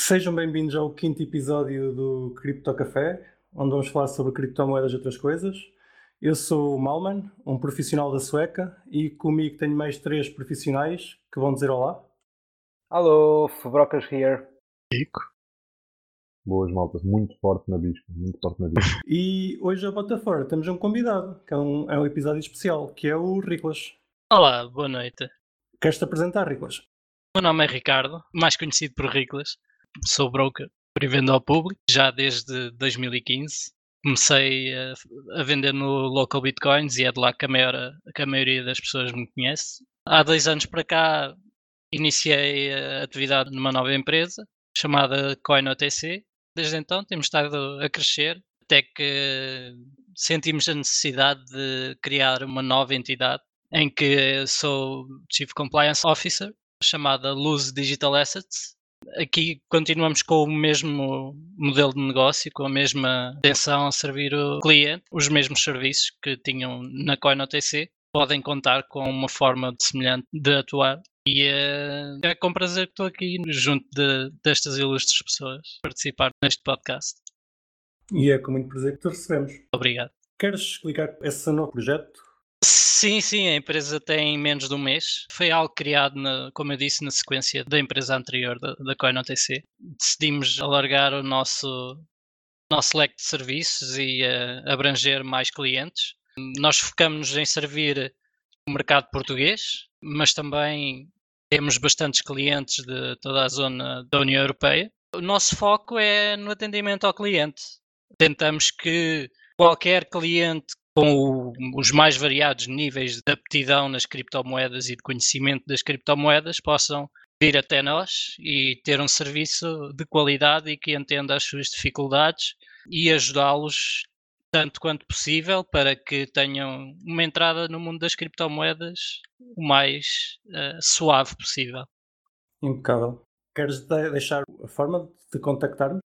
Sejam bem-vindos ao quinto episódio do Cripto Café, onde vamos falar sobre criptomoedas e outras coisas. Eu sou o Malman, um profissional da Sueca, e comigo tenho mais três profissionais que vão dizer olá. Alô, Fubrocas here. Rico. Boas maltas, muito forte na bisca, muito forte na bisca. E hoje a bota fora temos um convidado, que é um, é um episódio especial, que é o Riclas. Olá, boa noite. Queres-te apresentar, Riclas? O meu nome é Ricardo, mais conhecido por Riclas. Sou broker e vendo ao público já desde 2015. Comecei a, a, vender no Local Bitcoins e é de lá que a, maior, que a maioria das pessoas me conhece. Há dois anos para cá iniciei a atividade numa nova empresa chamada CoinOTC. Desde então temos estado a crescer até que sentimos a necessidade de criar uma nova entidade em que sou Chief Compliance Officer chamada Luz Digital Assets. Aqui continuamos com o mesmo modelo de negócio, com a mesma atenção a servir o cliente, os mesmos serviços que tinham na CoinOTC. Podem contar com uma forma de semelhante de atuar e uh, é com prazer que estou aqui junto de, destas ilustres pessoas participar neste podcast. E é com muito prazer que te recebemos. Obrigado. Queres explicar esse novo projeto? Sim, sim, a empresa tem menos de um mês. Foi algo criado, na, como eu disse, na sequência da empresa anterior, da, da CoinOTC. Decidimos alargar o nosso, nosso leque de serviços e uh, abranger mais clientes. Nós focamos em servir o mercado português, mas também temos bastantes clientes de toda a zona da União Europeia. O nosso foco é no atendimento ao cliente. Tentamos que qualquer cliente com o, os mais variados níveis de aptidão nas criptomoedas e de conhecimento das criptomoedas possam vir até nós e ter um serviço de qualidade e que entenda as suas dificuldades e ajudá-los tanto quanto possível para que tenham uma entrada no mundo das criptomoedas o mais uh, suave possível. Impecável. Queres deixar a forma de contactar-me? Podem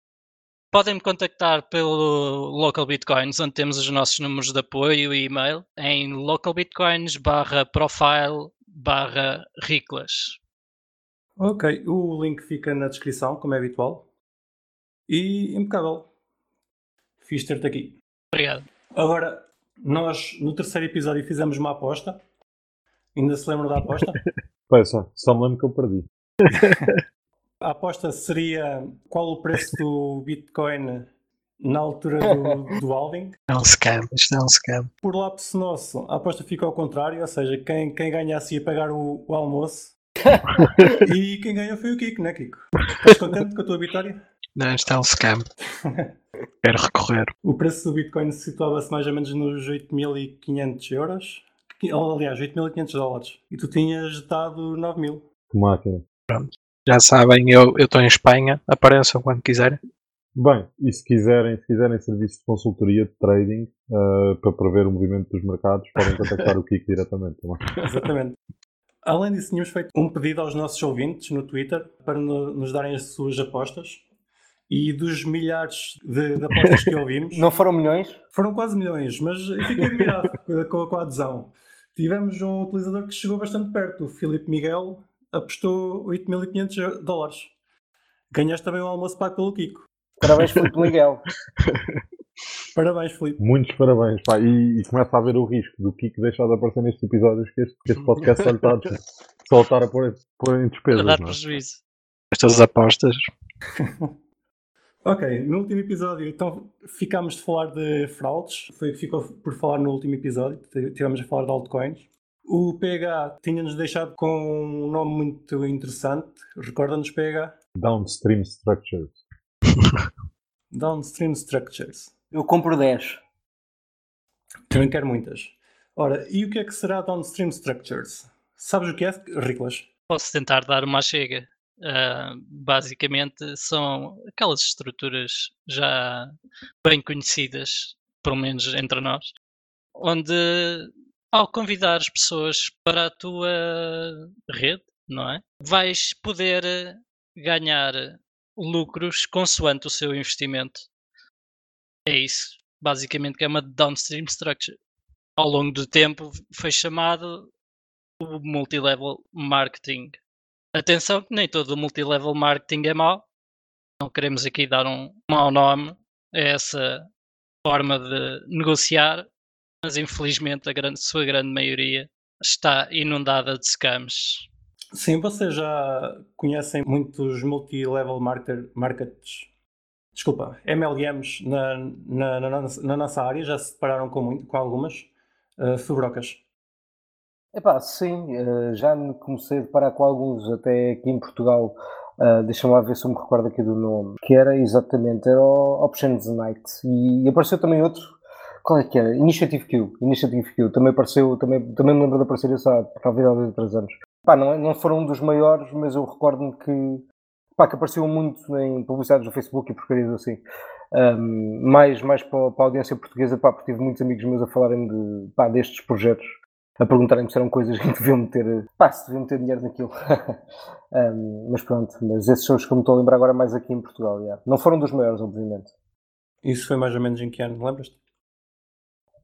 me contactar pelo Local Bitcoins, onde temos os nossos números de apoio e e-mail, em localbitcoins barra profile barra riclas. Ok, o link fica na descrição, como é habitual. E impecável. Fiz ter-te aqui. Obrigado. Agora, nós no terceiro episódio fizemos uma aposta. Ainda se lembra da aposta? pois só, só me lembro que eu perdi. A aposta seria qual o preço do Bitcoin na altura do, do halving. É um scam, isto é um scam. Por lapso nosso, a aposta fica ao contrário, ou seja, quem, quem ganhasse ia pagar o, o almoço. e quem ganhou foi o Kiko, né Kiko? Estás contente com a tua vitória? Não, isto é um scam. Quero recorrer. O preço do Bitcoin situava-se mais ou menos nos 8.500 euros. Aliás, 8.500 dólares. E tu tinhas dado 9.000. Que máquina. Pronto. Já sabem, eu estou em Espanha. Apareçam quando quiserem. Bem, e se quiserem, se quiserem serviço de consultoria de trading uh, para prever o movimento dos mercados, podem contactar o Kiko diretamente. Exatamente. Além disso, tínhamos feito um pedido aos nossos ouvintes no Twitter para nos darem as suas apostas e dos milhares de, de apostas que ouvimos. Não foram milhões? Foram quase milhões, mas eu fiquei admirado com, com a adesão. Tivemos um utilizador que chegou bastante perto, o Filipe Miguel, apostou 8.500 dólares. Ganhaste também um almoço pago pelo Kiko. Parabéns, Filipe Miguel. parabéns, Filipe. Muitos parabéns. Pá. E, e, começa a haver o risco do Kiko deixar de aparecer nestes episódios que este, que este podcast só está a voltar a pôr, pôr em despesas. Dar é? prejuízo. Estas apostas. Ok, no último episódio, então ficámos de falar de fraudes, foi o que ficou por falar no último episódio, tivemos a falar de altcoins. O PH tinha-nos deixado com um nome muito interessante, recorda-nos PH? Downstream Structures. Downstream Structures. Eu compro 10. Também quero muitas. Ora, e o que é que será Downstream Structures? Sabes o que é, Riclas? Posso tentar dar uma chega. Uh, basicamente são aquelas estruturas já bem conhecidas, pelo menos entre nós, onde ao convidar as pessoas para a tua rede, não é? Vais poder ganhar lucros consoante o seu investimento. É isso, basicamente, que é uma downstream structure. Ao longo do tempo foi chamado o multilevel marketing Atenção que nem todo o multilevel marketing é mau. Não queremos aqui dar um mau nome a essa forma de negociar, mas infelizmente a grande, sua grande maioria está inundada de scams. Sim, vocês já conhecem muitos multi-level marketer, markets, desculpa, MLMs na, na, na, na, nossa área, já se depararam com, muito, com algumas uh, fubrocas. Epá, sim, uh, já me comecei a deparar com alguns, até aqui em Portugal, uh, deixa-me lá ver se eu me recordo aqui do nome, que era exatamente, era o Options Night, e, e apareceu também outro, qual é que era? Initiative Q, Initiative Q, também apareceu, também, também me lembro de aparecer isso há talvez há dois ou três anos. Pá, não, é, não foram um dos maiores, mas eu recordo-me que, pá, que apareceu muito em publicidades do Facebook e porcarias assim. Um, mais mais para, para, a audiência portuguesa, pá, porque tive muitos amigos meus a falarem de, pá, destes projetos a perguntarem se eram coisas que deviam meter, pá, se deviam meter dinheiro naquilo. um, mas pronto, mas esses são os que eu me estou a lembrar agora mais aqui em Portugal. Yeah. Não foram dos maiores, obviamente. Isso foi mais ou menos em que ano, lembras-te?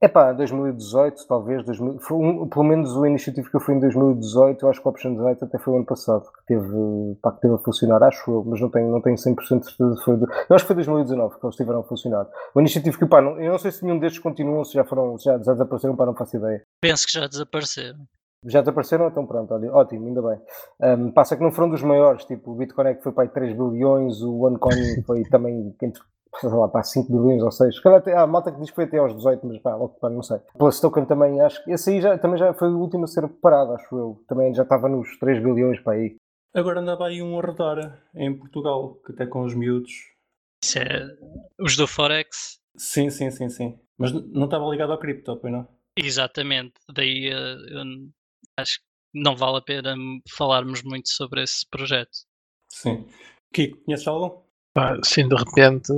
É pá, 2018, talvez, 2000, um, pelo menos o iniciativo que eu fui em 2018, eu acho que o Option Design até foi o ano passado, que teve, pá, que teve a funcionar, acho eu, mas não tenho, não tenho 100% de certeza. Foi de, eu acho que foi 2019 que eles tiveram a funcionar. O iniciativo que, pá, não, eu não sei se nenhum destes continuam, se já foram, se já, já desapareceram, pá, não faço ideia. Penso que já desapareceram. Já desapareceram? Então pronto, olha, ótimo, ainda bem. Um, passa que não foram dos maiores, tipo, o Bitcoin é que foi para aí 3 bilhões, o OneCoin foi também entre lá, pá, 5 bilhões ou 6. Há malta que diz que foi até aos 18, mas pá, pá não sei. Plus Token também, acho que esse aí já, também já foi o último a ser preparado, acho eu. Também já estava nos 3 bilhões para aí. Agora andava aí um a rodar em Portugal, que até com os miúdos. Isso é os do Forex? Sim, sim, sim, sim. Mas não estava ligado ao cripto, pois não? Exatamente. Daí eh, eu acho que não vale a pena falarmos muito sobre esse projeto. Sim. Kiko, conheces algo? Sim, de repente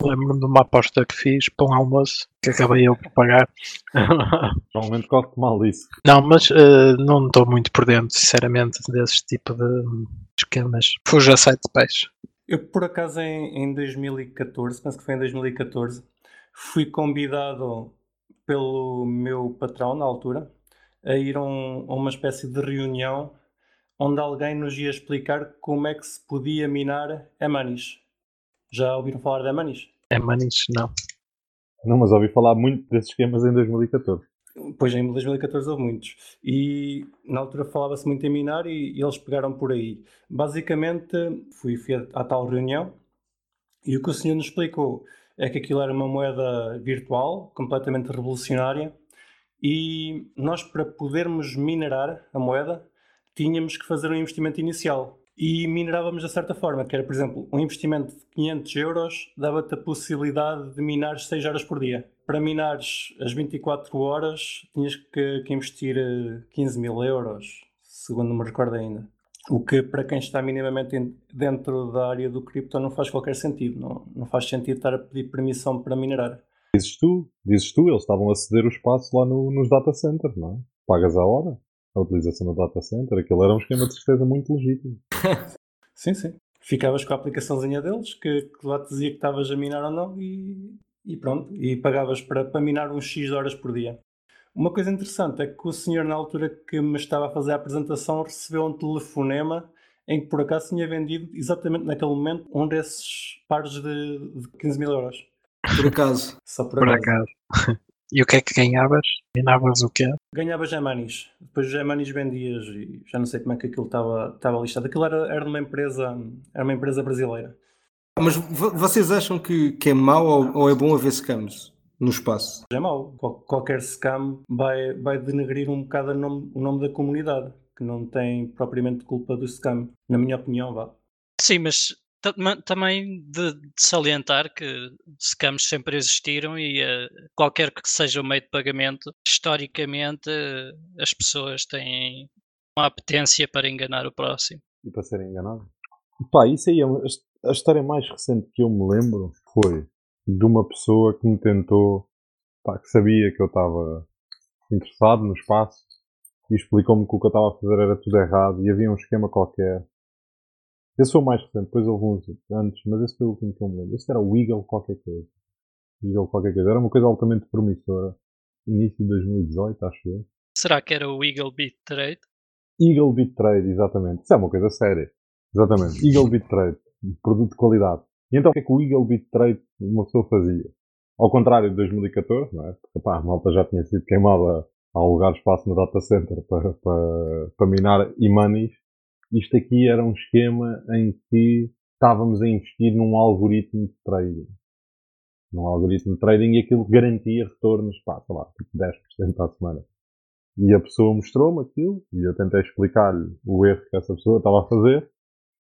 lembro-me de uma aposta que fiz para um almoço que acabei eu por pagar. Normalmente corre mal disso. Não, mas uh, não estou muito por dentro, sinceramente, desse tipo de esquemas. Fuja a site de peixe. Eu, por acaso, em, em 2014, penso que foi em 2014, fui convidado pelo meu patrão na altura a ir a, um, a uma espécie de reunião onde alguém nos ia explicar como é que se podia minar Emanis. Já ouviram falar da Manis? É Manis, não. Não, mas ouvi falar muito desses esquemas em 2014. Pois em 2014 houve muitos. E na altura falava-se muito em minar e, e, eles pegaram por aí. Basicamente, fui, fui à tal reunião e o que o senhor nos explicou é que aquilo era uma moeda virtual, completamente revolucionária, e nós, para podermos minerar a moeda, tínhamos que fazer um investimento inicial e minerávamos de certa forma, que era, por exemplo, um investimento de 500 euros dava-te a possibilidade de minar 6 horas por dia. Para minares as 24 horas tinhas que, que investir 15 eh, mil euros, segundo me recordo ainda. O que para quem está minimamente dentro da área do cripto não faz qualquer sentido. Não, não faz sentido estar a pedir permissão para minerar. Dizes tu, dizes tu, eles estavam a ceder o espaço lá no, nos data centers, não é? Pagas a hora a utilização do data center, aquilo era um esquema de certeza muito legítimo. sim, sim. Ficavas com a aplicaçãozinha deles, que, que lá te dizia que estavas a minar ou não, e, e pronto. E pagavas para, para minar uns X horas por dia. Uma coisa interessante é que o senhor, na altura que me estava a fazer a apresentação, recebeu um telefonema em que por acaso tinha vendido exatamente naquele momento um desses pares de, de 15 mil euros. Por acaso. Só por, por acaso. acaso. E o que é que ganhavas? Ganhavas o quê? Ganhava Gemanis. Depois Gemanis vendias e já não sei como é que aquilo estava, estava listado. Aquilo era, era uma empresa, era uma empresa brasileira. Mas vocês acham que, que é mau ou, ou é bom haver scams no espaço? É mau. Qual, qualquer scam vai, vai denegrir um bocado o nome, o nome da comunidade, que não tem propriamente culpa do scam, na minha opinião, vá. Sim, mas também de, de, salientar que scams sempre existiram e uh, qualquer que seja o meio de pagamento, historicamente uh, as pessoas têm uma apetência para enganar o próximo. E para serem enganados. Pá, isso aí é uma, a história mais recente que eu me lembro foi de uma pessoa que me tentou, pá, que sabia que eu estava interessado no espaço e explicou-me que o que eu estava a fazer era tudo errado e havia um esquema qualquer esse foi o mais recente, depois houve uns antes, mas esse foi o último que eu me lembro. Este era o Eagle qualquer coisa. Eagle qualquer coisa. Era uma coisa altamente promissora. Início de 2018, acho eu. Será que era o Eagle Beat Trade? Eagle Beat Trade, exatamente. Isso é uma coisa séria. Exatamente. Eagle Beat Trade. Produto de qualidade. E então o que é que o Eagle Beat Trade uma pessoa fazia? Ao contrário de 2014, não é? Porque pá, a malta já tinha sido queimada a alugar espaço no data center para, para, para minar e-moneys. Isto aqui era um esquema em que estávamos a investir num algoritmo de trading. Num algoritmo de trading e aquilo garantia retornos, pá, sei lá, tipo 10% à semana. E a pessoa mostrou-me aquilo e eu tentei explicar-lhe o erro que essa pessoa estava a fazer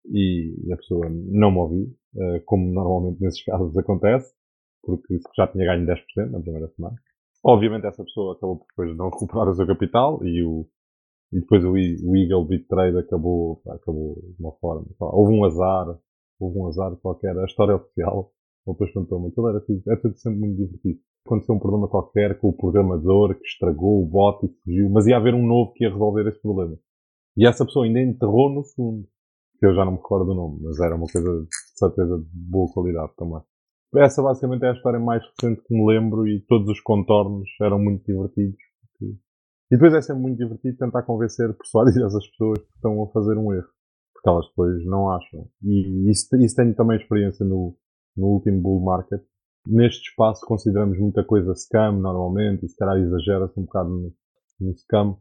e a pessoa não me ouviu, eh, como normalmente nesses casos acontece, porque já tinha ganho 10% na primeira semana. Obviamente essa pessoa acabou por depois não recuperar o seu capital e, o, e depois o, o Eagle Bit Trade acabou, acabou de uma forma. Houve um azar, houve um azar qualquer. A história oficial, depois contou-me, aquilo era tudo, é tudo sempre muito divertido. Aconteceu um problema qualquer com o programador que estragou o bot e fugiu, mas ia haver um novo que ia resolver esse problema. E essa pessoa ainda enterrou no fundo que eu já não me recordo do nome, mas era uma coisa de certeza de boa qualidade também. Essa basicamente é a história mais recente que me lembro e todos os contornos eram muito divertidos. E depois é sempre muito divertido tentar convencer, persuadir essas pessoas que estão a fazer um erro. Porque elas depois não acham. E isso, isso tenho também experiência no, no último bull market. Neste espaço consideramos muita coisa scam normalmente e se calhar exagera-se um bocado no, no scam.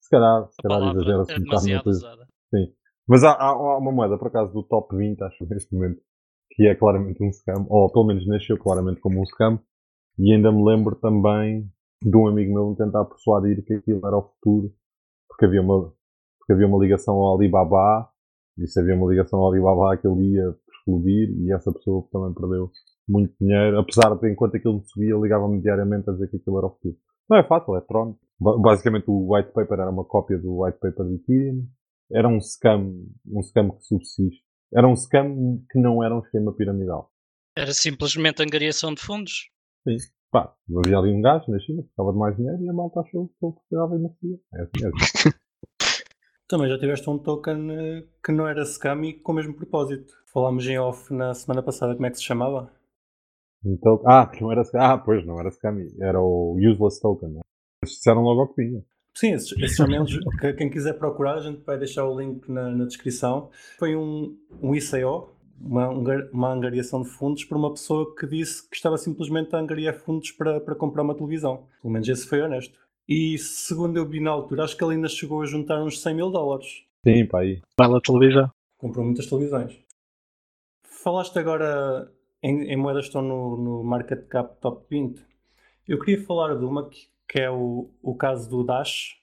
Se calhar, se calhar exagera-se é um bocado na coisa. usada. Sim. Mas há, há, há uma moeda, por acaso, do top 20, acho, neste momento, que é claramente um scam, ou pelo menos nasceu claramente como um scam, e ainda me lembro também de um amigo meu me tentar persuadir que aquilo era o futuro, porque havia uma, porque havia uma ligação ao Alibaba, e se havia uma ligação ao Alibaba aquilo ia explodir, e essa pessoa também perdeu muito dinheiro, apesar de enquanto aquilo subia, ligava-me diariamente a dizer que aquilo era o futuro. Não é fácil, é Tron. Ba- Basicamente o white paper era uma cópia do white paper de Ethereum, era um scam, um scam que subsiste. Era um scam que não era um esquema piramidal. Era simplesmente angariação de fundos. Sim. Pá, havia ali um gajo na China que precisava de mais dinheiro e a malta achou que ele precisava e merecia. É assim mesmo. Também já tiveste um token eh, que não era scam e com o mesmo propósito. Falámos em off na semana passada como é que se chamava. Então, ah, que não era scam. Ah, pois, não era scam. Era o useless token. Né? Eles disseram logo ao que vinha. Sim, esses, esses que quem quiser procurar, a gente vai deixar o link na, na descrição. Foi um, um ICO, uma, um uma angariação de fundos por uma pessoa que disse que estava simplesmente a angariar fundos para, para comprar uma televisão. Pelo menos esse foi honesto. E segundo eu vi na altura, acho que ele ainda chegou a juntar uns 100 mil dólares. Sim, pá, aí. Bela televisão. Comprou muitas televisões. Falaste agora em, em moedas que estão no, no Market Cap Top 20. Eu queria falar de uma que, que é o, o caso do Dash,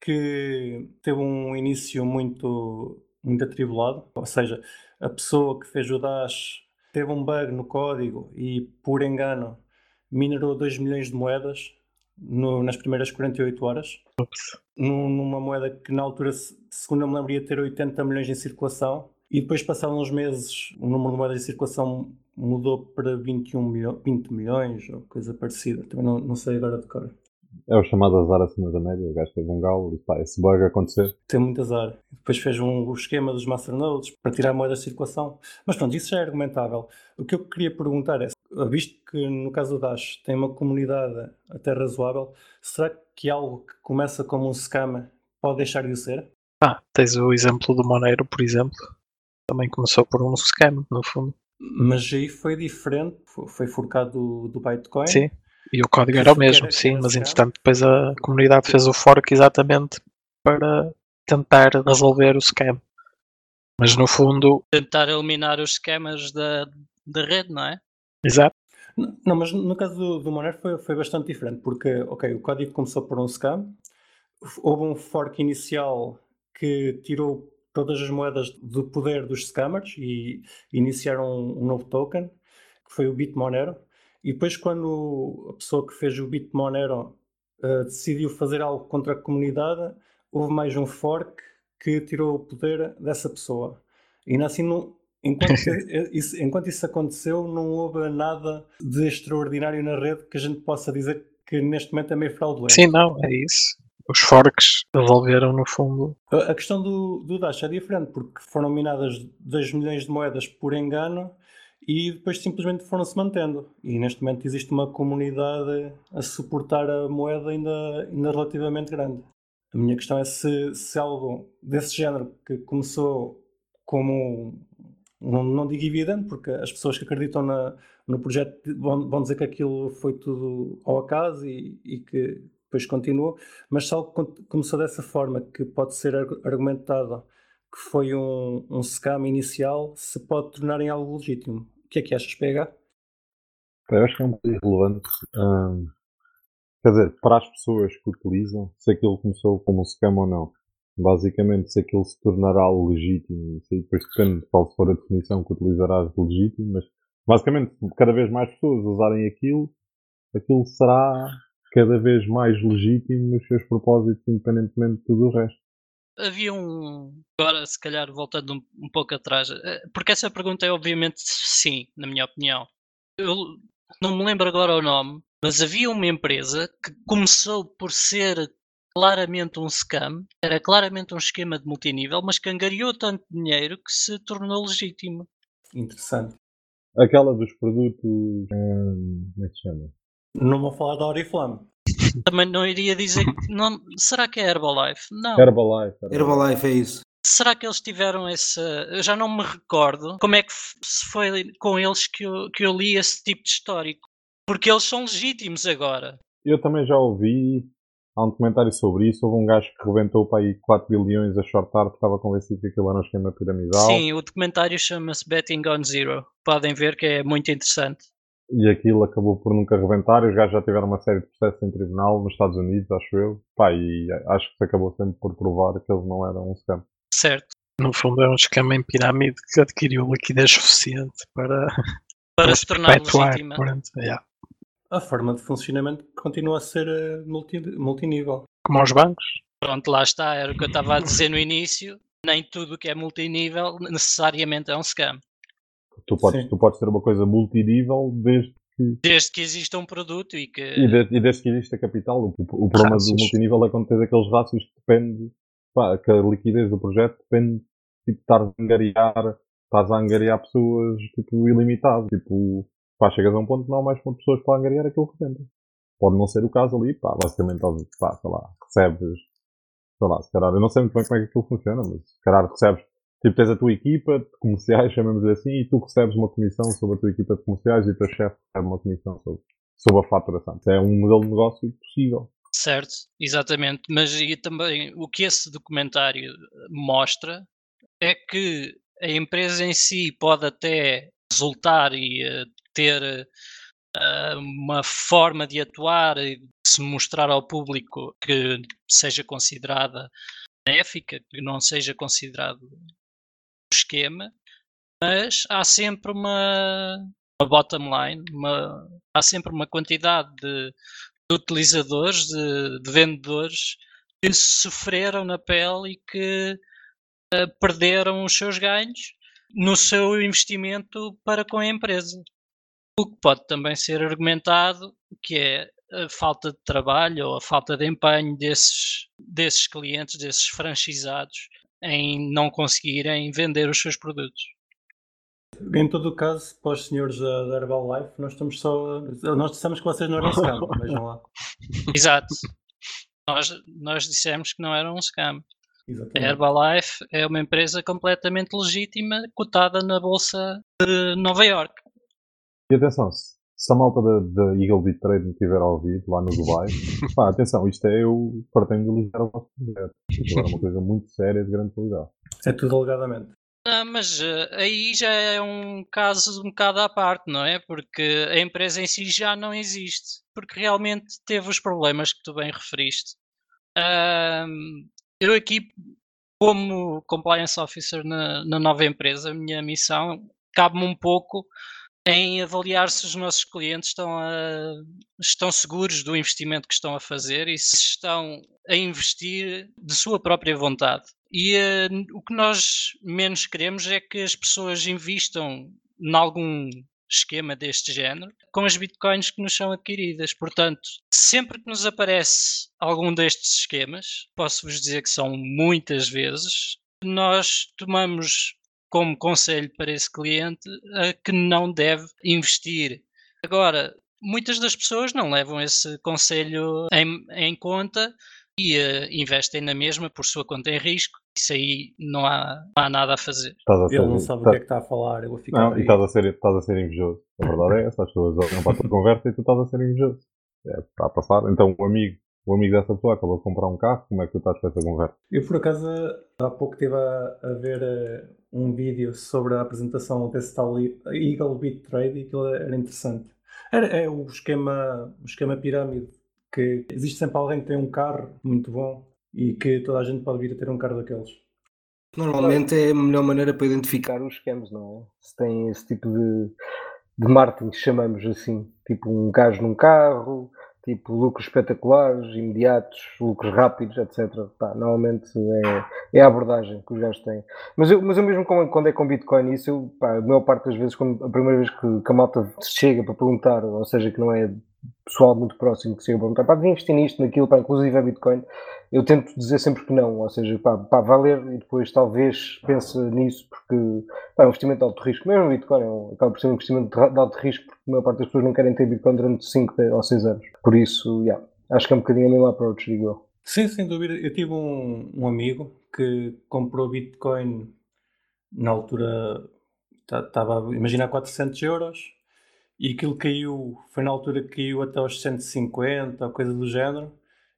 que teve um início muito, muito atribulado. Ou seja, a pessoa que fez o Dash teve um bug no código e, por engano, minerou 2 milhões de moedas no- nas primeiras 48 horas num- numa moeda que na altura, se- segundo eu me lembro, ia ter 80 milhões em circulação e depois passaram uns meses o número de moedas em circulação mudou para 21 milho- 20 milhões ou coisa parecida. Também não, não sei agora de cor. É o chamado azar acima da média. O gajo teve um galo e pá, esse bug acontecer. Tem muito azar. Depois fez um, o esquema dos masternodes para tirar moedas de circulação. Mas pronto, isso já é argumentável. O que eu queria perguntar é, visto que no caso do Dash tem uma comunidade até razoável, será que algo que começa como um scam pode deixar de o ser? Ah, tens o exemplo do Monero, por exemplo. Também começou por um scam, no fundo. Mas aí foi diferente, foi, foi forcado do, do Bitcoin. Sim. E o código era o mesmo, sim, mas entretanto depois a comunidade fez o fork exatamente para tentar resolver o scam. Mas no fundo, Tentar eliminar os esquemas da, da rede, não é? exato, Não, mas no caso do, do Monero foi, foi bastante diferente, porque, ok, o código começou por um scam, houve um fork inicial que tirou todas as moedas do poder dos scammers e iniciaram um, um novo token, que foi o Bitmonero, e depois quando a pessoa que fez o Bitmonero eh, decidiu fazer algo contra a comunidade, houve mais um fork que tirou o poder dessa pessoa. E assim, não, enquanto, isso, enquanto isso aconteceu, não houve nada de extraordinário na rede que a gente possa dizer que neste momento é meio fraudulento. sim, não, é isso. Os forks resolveram no fundo. A a questão do, do Dash é diferente, porque foram minadas 2 milhões de moedas por engano e depois simplesmente foram-se mantendo. E neste momento existe uma comunidade a suportar a moeda ainda, ainda relativamente grande. A minha questão é se, se algo desse género que começou como não, não digo evidente, porque as pessoas que acreditam na, no projeto vão, vão dizer que aquilo foi tudo ao acaso e, e que depois continuou, mas se algo começou dessa forma, que pode ser argumentado que foi um, um scam inicial, se pode tornar em algo legítimo. Que é que achas, PH? Eu acho que é um pouco irrelevante. Hum, quer dizer, para as pessoas que utilizam, se aquilo começou como um scam ou não. Basicamente, se aquilo se tornará legítimo, isso aí depois depende de qual for a definição que utilizarás de legítimo, mas basicamente, cada vez mais pessoas usarem aquilo, aquilo será cada vez mais legítimo nos seus propósitos, independentemente de tudo o resto. Havia um. Agora, se calhar, voltando um, um pouco atrás, eh, porque essa pergunta é obviamente sim, na minha opinião. Eu não me lembro agora o nome, mas havia uma empresa que começou por ser claramente um scam, era claramente um esquema de multinível, mas que angariou tanto dinheiro que se tornou legítimo. Interessante. Aquela dos produtos. Hum, como é que se chama? Não vou falar da Oriflame. Também não iria dizer que. Não, será que é Herbalife? Não. Herbalife. Herbalife. Herbalife é isso. Será que eles tiveram esse. Eu já não me recordo como é que se foi com eles que eu, que eu li esse tipo de histórico. Porque eles são legítimos agora. Eu também já ouvi. Há um documentário sobre isso. Houve um gajo que rebentou para aí 4 bilhões a shortar porque estava convencido que aquilo era um esquema piramidal. Sim, o documentário chama-se Betting on Zero. Podem ver que é muito interessante. E aquilo acabou por nunca rebentar. E os gajos já tiveram uma série de processos em tribunal nos Estados Unidos, acho eu. Pá, e acho que se acabou sempre por provar que eles não eram um scam. Certo. No fundo é um esquema em pirâmide que adquiriu liquidez suficiente para, para se tornar legítima. Yeah. A forma de funcionamento continua a ser eh, multi, multinível. Como aos bancos? Pronto, lá está, era o que eu estava a dizer no início. Nem tudo que é multinível necessariamente é um scam. Tu podes, tu podes ter uma coisa multinível desde que. Desde que exista um produto e que. E, de, e desde que exista capital. O, o problema do multinível é quando tens aqueles rácios que depende. Pá, que a liquidez do projeto depende tipo, de estar a angariar, estás a angariar pessoas tipo, ilimitado. Tipo, pá, chegas a um ponto que não há mais pessoas para angariar aquilo que tentas. Pode não ser o caso ali, pá, basicamente, pá, sei lá, recebes, sei lá, se calhar, eu não sei muito bem como é que aquilo funciona, mas se calhar recebes, tipo, tens a tua equipa de comerciais, chamamos assim, e tu recebes uma comissão sobre a tua equipa de comerciais e o teu chefe recebe uma comissão sobre, sobre a faturação. É um modelo de negócio possível. Certo, exatamente. Mas e também o que esse documentário mostra é que a empresa em si pode até resultar e uh, ter uh, uma forma de atuar e se mostrar ao público que seja considerada benéfica, que não seja considerado esquema, mas há sempre uma, uma bottom line, uma, há sempre uma quantidade de, de utilizadores, de, de, vendedores que sofreram na pele e que uh, perderam os seus ganhos no seu investimento para com a empresa. O que pode também ser argumentado que é a falta de trabalho ou a falta de empenho desses, desses clientes, desses franchisados, em não conseguirem vender os seus produtos. Em todo o caso, para os senhores da, Herbalife, nós estamos só. Nós dissemos que vocês não eram scam, vejam lá. Exato. Nós, nós dissemos que não eram um scam. Exatamente. A Herbalife é uma empresa completamente legítima, cotada na Bolsa de Nova York. E atenção, se a malta da, da Eagle Beat Trade me tiver a ouvir lá no Dubai, pá, atenção, isto é eu pretendo elogiar o vosso projeto. Isto é uma coisa muito séria de grande qualidade. É tudo alegadamente. Ah, mas uh, aí já é um caso um bocado à parte, não é? Porque a empresa em si já não existe. Porque realmente teve os problemas que tu bem referiste. Uh, eu aqui, como compliance officer na, na nova empresa, a minha missão cabe-me um pouco em avaliar se os nossos clientes estão, a, estão seguros do investimento que estão a fazer e se estão a investir de sua própria vontade. E uh, o que nós menos queremos é que as pessoas investam em algum esquema deste género com as bitcoins que nos são adquiridas. Portanto, sempre que nos aparece algum destes esquemas, posso-vos dizer que são muitas vezes, nós tomamos como conselho para esse cliente que não deve investir. Agora, muitas das pessoas não levam esse conselho em, em conta e uh, investem na mesma por sua conta em risco. Isso aí não há, não há nada a fazer. A ser, Ele não sabe o que é que está a falar, eu vou ficar. Não, e estás a, ser, estás a ser invejoso. A verdade é essa, as pessoas olham para a tua conversa e tu estás a ser invejoso. É, está a passar. Então o amigo, o amigo dessa pessoa acabou de comprar um carro, como é que tu estás com essa conversa? Eu, por acaso, há pouco estive a, a ver eh, um vídeo sobre a apresentação desse tal Eagle Beat Trade e aquilo era interessante. Era, é o esquema, o esquema pirâmide, que existe sempre alguém que tem um carro muito bom e que toda a gente pode vir a ter um carro daqueles. Normalmente é a melhor maneira para identificar. Os scams, não é? Se tem esse tipo de, de marketing, chamamos assim. Tipo um gajo num carro, tipo lucros espetaculares, imediatos, lucros rápidos, etc. Normalmente é, é a abordagem que os gajos têm. Mas eu, mas eu mesmo quando é com Bitcoin, isso pá, a maior parte das vezes, quando, a primeira vez que, que a malta chega para perguntar, ou seja, que não é pessoal muito próximo que chega para perguntar, pá, devia investir nisto, naquilo, pá, inclusive é Bitcoin, eu tento dizer sempre que não, ou seja, pá, pá valer e depois talvez pense nisso, porque pá, é um investimento de alto risco, mesmo o Bitcoin é um, acaba por ser um investimento de, alto risco, porque a maior parte das pessoas não querem ter Bitcoin durante 5 ou 6 anos. Por isso, yeah, acho que é um bocadinho o mesmo approach, digo eu. Sim, sem dúvida. Eu tive um, um amigo que comprou Bitcoin na altura, estava, imagina, a 400 euros e aquilo caiu, foi na altura que caiu até aos 150 ou coisa do género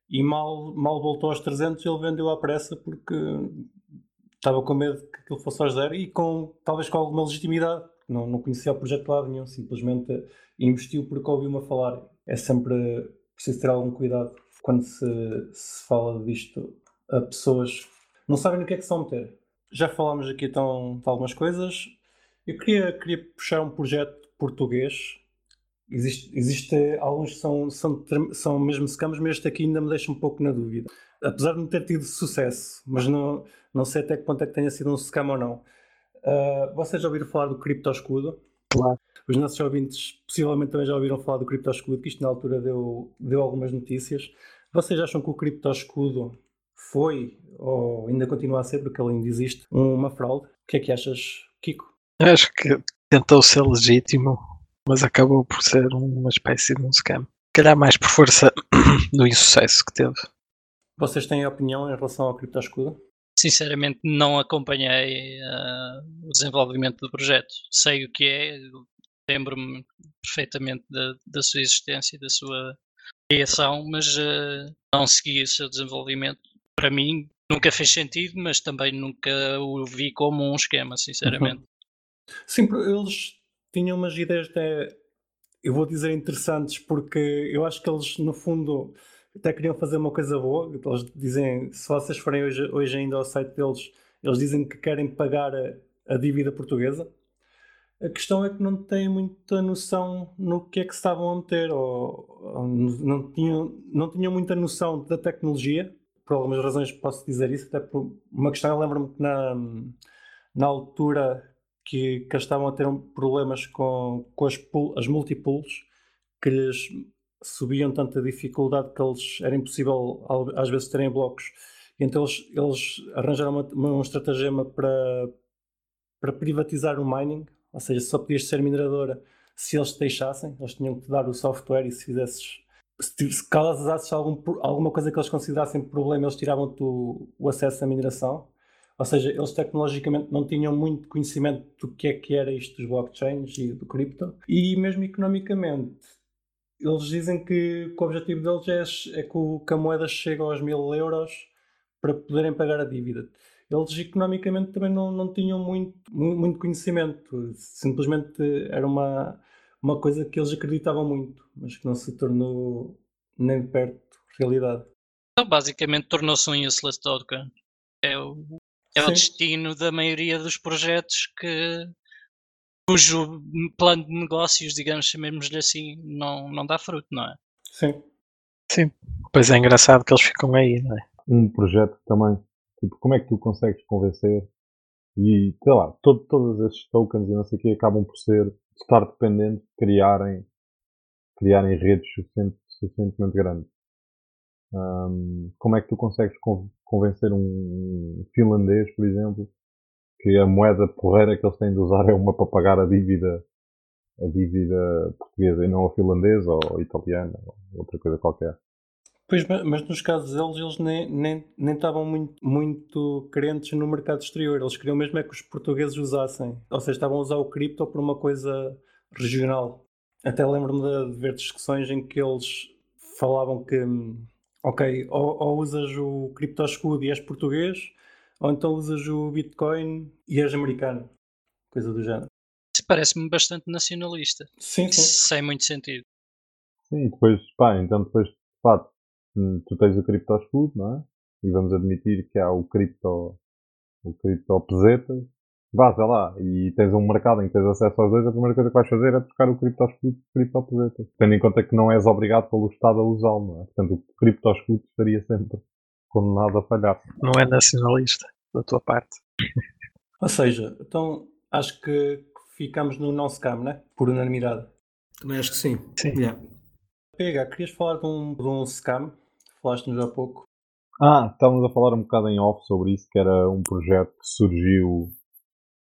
e mal, mal voltou aos 300 ele vendeu à pressa porque estava com medo que aquilo fosse aos zero e com, talvez com alguma legitimidade, não, não conhecia o projeto de lado nenhum, simplesmente investiu porque ouviu-me falar. É sempre preciso ter algum cuidado quando se, se fala disto a pessoas não sabem no que é que se vão meter. Já falámos aqui então de algumas coisas. Eu queria, queria puxar um projeto português. Existe, existe alguns que são, são, são mesmo scams, mas este aqui ainda me deixa um pouco na dúvida. Apesar de não ter tido sucesso, mas não, não sei até que ponto é que tenha sido um scam ou não. Ah, vocês já ouviram falar do criptoscudo? Claro. Os nossos ouvintes possivelmente também já ouviram falar do criptoscudo, que isto na altura deu, deu algumas notícias. Vocês acham que o criptoscudo foi, ou ainda continua a ser, porque ele ainda existe, uma fraude? O que é que achas, Kiko? Acho que tentou ser legítimo, mas acabou por ser uma espécie de um scam. Se calhar mais por força do insucesso que teve. Vocês têm opinião em relação ao criptoscudo? Sinceramente, não acompanhei ah, o desenvolvimento do projeto. Sei o que é, lembro-me perfeitamente da, da sua existência, da sua criação, mas ah, não segui o seu desenvolvimento. Para mim, nunca fez sentido, mas também nunca o vi como um esquema, sinceramente. Sim, eles tinham umas ideias até, eu vou dizer interessantes, porque eu acho que eles, no fundo, até queriam fazer uma coisa boa. Eles dizem, se vocês forem hoje, hoje ainda ao site deles, eles dizem que querem pagar a, a dívida portuguesa. A questão é que não têm muita noção no que é que estavam a meter, ou, ou não, tinham, não tinham muita noção da tecnologia. Por algumas razões posso dizer isso, até por uma questão, eu lembro-me que na, na altura que, que estavam a ter problemas com, com as, pool- as multipools, que lhes subiam tanta dificuldade que eles era impossível às vezes terem blocos. Então eles, eles arranjaram uma, uma, um estratagema para, para privatizar o mining, ou seja, só podias ser mineradora se eles te deixassem, eles tinham que te dar o software e se fizesses se, se causasses algum, alguma coisa que eles considerassem problema, eles tiravam-te o, o acesso à mineração. Ou seja, eles tecnologicamente não tinham muito conhecimento do que é que era isto dos blockchains e do cripto. E mesmo economicamente, eles dizem que, que o objetivo deles é, é que, o- que a moeda chegue aos mil euros para poderem pagar a dívida. Eles economicamente também não, não tinham muito, mu- muito conhecimento. Simplesmente era uma, uma coisa que eles acreditavam muito, mas que não se tornou nem de perto realidade. Então, basicamente, tornou-se um useless token. É o, é o Sim. destino da maioria dos projetos que cujo plano de negócios, digamos, chamemos-lhe assim, não, não dá fruto, não é? Sim. Sim. Pois é engraçado que eles ficam aí, não é? Um projeto também. Tipo, como é que tu consegues convencer? E, sei lá, todo, todos esses tokens e não sei o que acabam por ser, estar dependentes de criarem, criarem redes suficiente- suficientemente grandes. Ahm, como é que tu consegues con- convencer um finlandês, por exemplo, que a moeda porreira que eles têm de usar é uma para pagar a dívida, a dívida portuguesa e não a finlandesa ou italiana ou outra coisa qualquer? Pois, ma- mas nos casos deles, eles nem, nem, nem estavam muito, muito crentes no mercado exterior. Eles queriam mesmo é que os portugueses usassem. Ou seja, estavam a usar o cripto por uma coisa regional. Até lembro-me de, de ver discussões em que eles falavam que, hum, ok, ou, ou usas o cripto escudo e és português, ou então usas o Bitcoin e és americano. Coisa do género. Isso parece-me bastante nacionalista. Sim, sim. Sem muito sentido. Sim, depois, pá, então depois, de fato, hum, tu tens o cripto escudo, não é? E vamos admitir que há o cripto, o cripto pesetas. Sei lá, e tens um mercado em que tens acesso aos dois, a primeira coisa que vais fazer é trocar o cripto escudo por cripto pesetas. Tendo em conta que não és obrigado pelo Estado a usá-lo, não é? Portanto, o cripto estaria sempre condenado a falhar. Não é nacionalista da tua parte. Ou seja, então acho que ficamos no não scam, né? Por unanimidade. Também acho que sim. Sim. Yeah. PH, querias falar de um, de um scam? Falaste-nos há pouco. Ah, estávamos a falar um bocado em off sobre isso, que era um projeto que surgiu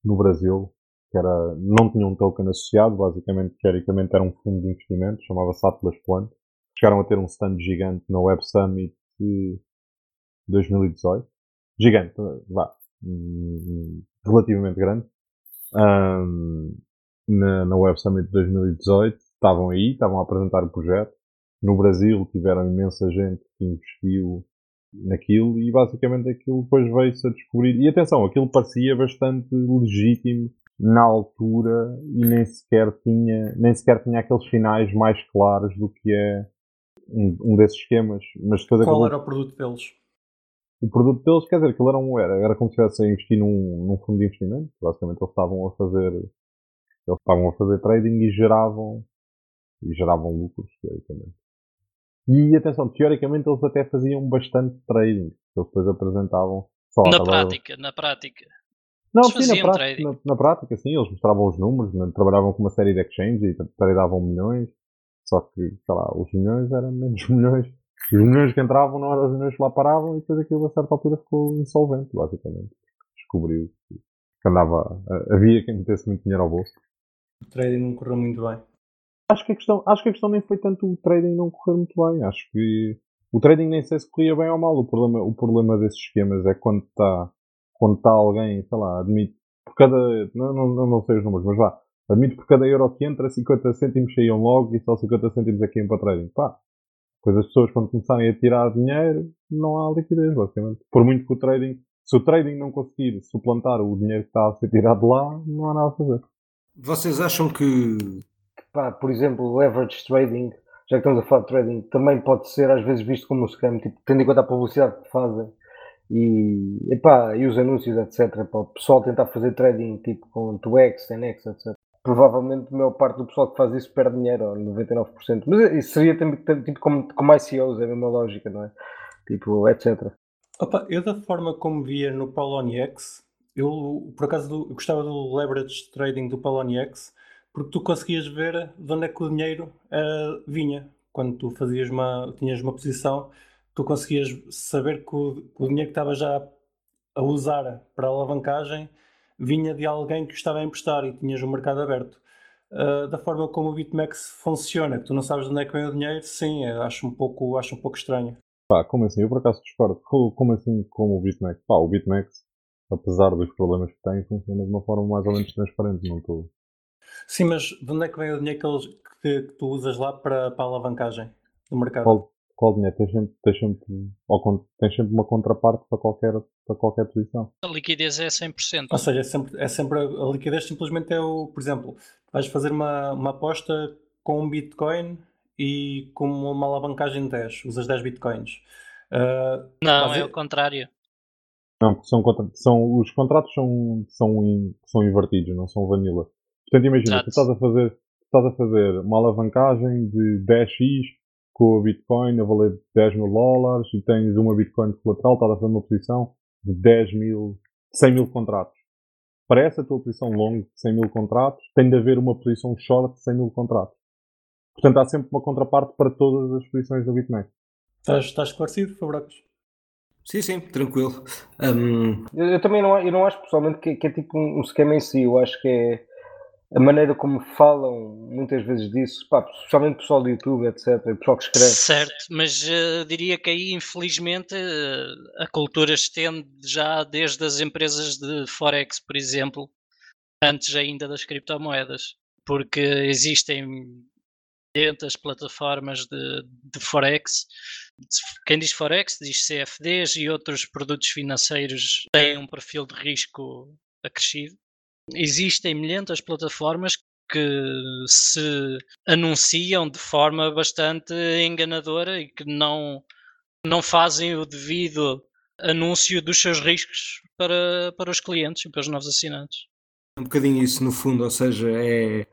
no Brasil, que era, não tinha um token associado, basicamente, teoricamente era um fundo de investimento, chamava-se Atlas Plant. Chegaram a ter um stand gigante na Web Summit de 2018. Gigante, vá, hum, relativamente grande. Ahm, na, na Web Summit de 2018, estavam aí, estavam a apresentar o projeto. No Brasil tiveram imensa gente que investiu naquilo e basicamente aquilo depois veio-se a descobrir. E atenção, aquilo parecia bastante legítimo na altura e nem sequer tinha, nem sequer tinha aqueles finais mais claros do que é um, um desses esquemas. Mas depois Qual acabou- era o produto deles? o produto deles, quer dizer, aquilo era, um, era, era como se estivesse a investir num, num fundo de investimento. Basicamente eles estavam a fazer eles estavam a fazer trading e geravam e geravam lucros, teoricamente. E atenção, teoricamente eles até faziam bastante trading. Eles depois apresentavam só Na prática, na prática. Não, Eles sim, na faziam prática, trading. na, na prática, sim, eles mostravam os números, né, trabalhavam com uma série de exchanges e tra- tradeavam milhões, só que, sei lá, os milhões eram menos milhões. Os milhões que entravam não eram os milhões que lá paravam e depois aquilo a certa altura ficou insolvente, basicamente. Descobriu que andava, a- havia quem metesse muito dinheiro ao bolso. O trading não correu muito bem. Acho que a questão, acho que a questão nem foi tanto o trading não correr muito bem. Acho que o trading nem sei se corria bem ou mal. O problema, o problema desses esquemas é quando está, quando está alguém, sei lá, admite por cada, não, não, não, sei os números, mas vá, admite por cada euro que entra, 50 cêntimos saíam logo e só 50 cêntimos é que iam para trading. Pá, depois as pessoas quando começarem a tirar dinheiro, não há liquidez, basicamente. Por muito que o trading, se o trading não conseguir suplantar o dinheiro que está a ser tirado lá, não há nada a fazer. Vocês acham que Pá, por exemplo, leverage trading, já que estamos a falar de trading, também pode ser às vezes visto como um scam, tipo, tendo em conta a publicidade que fazem e, epá, e os anúncios, etc. Para o pessoal tentar fazer trading tipo com 2x, 10x, etc. Provavelmente a maior parte do pessoal que faz isso perde dinheiro, ou 99%. Mas isso seria tipo como, como ICOs, é a mesma lógica, não é? Tipo, etc. Opa, eu da forma como via no Poloniex, eu por acaso do- eu gostava do leverage trading do Poloniex, porque tu conseguias ver de onde é que o dinheiro eh, vinha. Quando tu fazias uma, tinhas uma posição, tu conseguias saber que o, que o dinheiro que estava já a usar para alavancagem vinha de alguém que estava a emprestar e tinhas o mercado aberto. Uh, da forma como o BitMEX funciona, que tu não sabes de onde é que vem o dinheiro, sim, eu acho um pouco, acho um pouco estranho. Pá, como assim? Eu por acaso discordo. Co- Como assim como o BitMEX? Pá, o BitMEX, apesar dos problemas que tem, funciona de uma forma mais ou menos transparente. Não estou. Sim, mas de onde é que vem o dinheiro que, eles- que- que tu usas lá para, para a alavancagem do mercado? Qual, qual dinheiro? Tens sempre, tens, sempre, con- tens sempre uma contraparte para qualquer, para qualquer posição. A liquidez é 100%. Ou seja, é sempre, é sempre a a liquidez simplesmente é o, por exemplo, vais fazer uma, uma aposta com um Bitcoin e com uma alavancagem de 10, usas 10 Bitcoins. Uh, Não, é o contrário. Não, porque são, são, os contratos são, são, in- são invertidos, não são vanilla. Portanto, imagina, tu estás a fazer, tu estás a fazer uma alavancagem de 10x com a Bitcoin a valer 10 mil dólares e tens uma Bitcoin colateral, estás a fazer uma posição de 10 mil, 100 mil contratos. Para essa tua posição longa de 100 mil contratos, tem de haver uma posição short de 100 mil contratos. Portanto, há sempre uma contraparte para todas as posições da BitMEX. estás, estás esclarecido, Fabrocos? Sim, sim, tranquilo. Hum, Eu, eu também não, eu não acho pessoalmente que, que é tipo um, um esquema em si, eu acho que é a maneira como falam muitas vezes disso, pá, especialmente pessoal do YouTube, etc., pessoal que escreve. Certo, mas uh, diria que aí, infelizmente, uh, a cultura estende já desde as empresas de Forex, por exemplo, antes ainda das criptomoedas, porque existem as plataformas de, de Forex. Quem diz Forex diz CFDs e outros produtos financeiros têm um perfil de risco acrescido existem milhentas plataformas que se anunciam de forma bastante enganadora e que não, não fazem o devido anúncio dos seus riscos para, para os clientes e para os novos assinantes. Um bocadinho isso no fundo, ou seja, é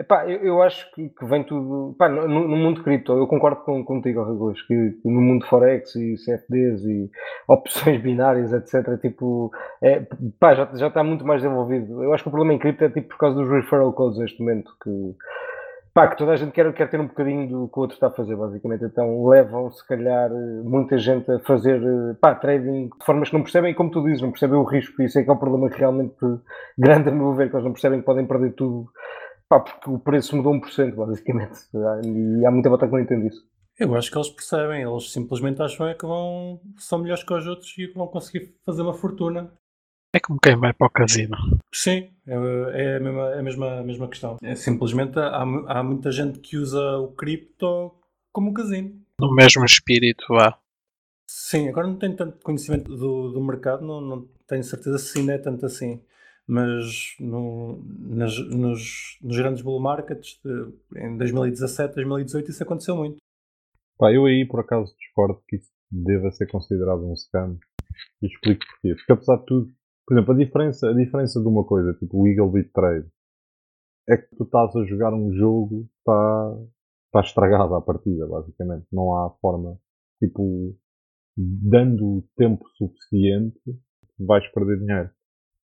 Epá, eu, eu acho que, que vem tudo. Epá, no, no mundo cripto, eu concordo com, contigo, Regulas, que, que no mundo Forex e CFDs e opções binárias, etc., tipo, é, já, já está muito mais desenvolvido. Eu acho que o problema em cripto é tipo por causa dos referral codes neste momento, que, pá, que toda a gente quer, quer ter um bocadinho do que o outro está a fazer, basicamente. Então levam, se calhar, muita gente a fazer pá, trading de formas que não percebem, como tu dizes, não percebem o risco, isso é que é o problema realmente grande a meu ver, que eles não percebem que podem perder tudo Pá, porque o preço mudou 1%, basicamente. E há muita volta que não entende isso. Eu acho que eles percebem, eles simplesmente acham é que vão, são melhores que os outros e que vão conseguir fazer uma fortuna. É como quem vai para o casino. Sim, é, é a, mesma, é a, mesma, a mesma questão. É simplesmente há, há muita gente que usa o cripto como um casino. No mesmo espírito, vá. Sim, agora não tenho tanto conhecimento do, do mercado, não, não tenho certeza se ainda é tanto assim mas no, nas, nos, nos, grandes bull markets de, em 2017, 2018 isso aconteceu muito. Pá, eu aí por acaso discordo que isso deva ser considerado um scam e explico porquê. Porque apesar de tudo, por exemplo, a diferença, a diferença de uma coisa, tipo o Eagle Beat Trade, é que tu estás a jogar um jogo, está, está estragado à partida, basicamente. Não há forma, tipo, dando tempo suficiente, vais perder dinheiro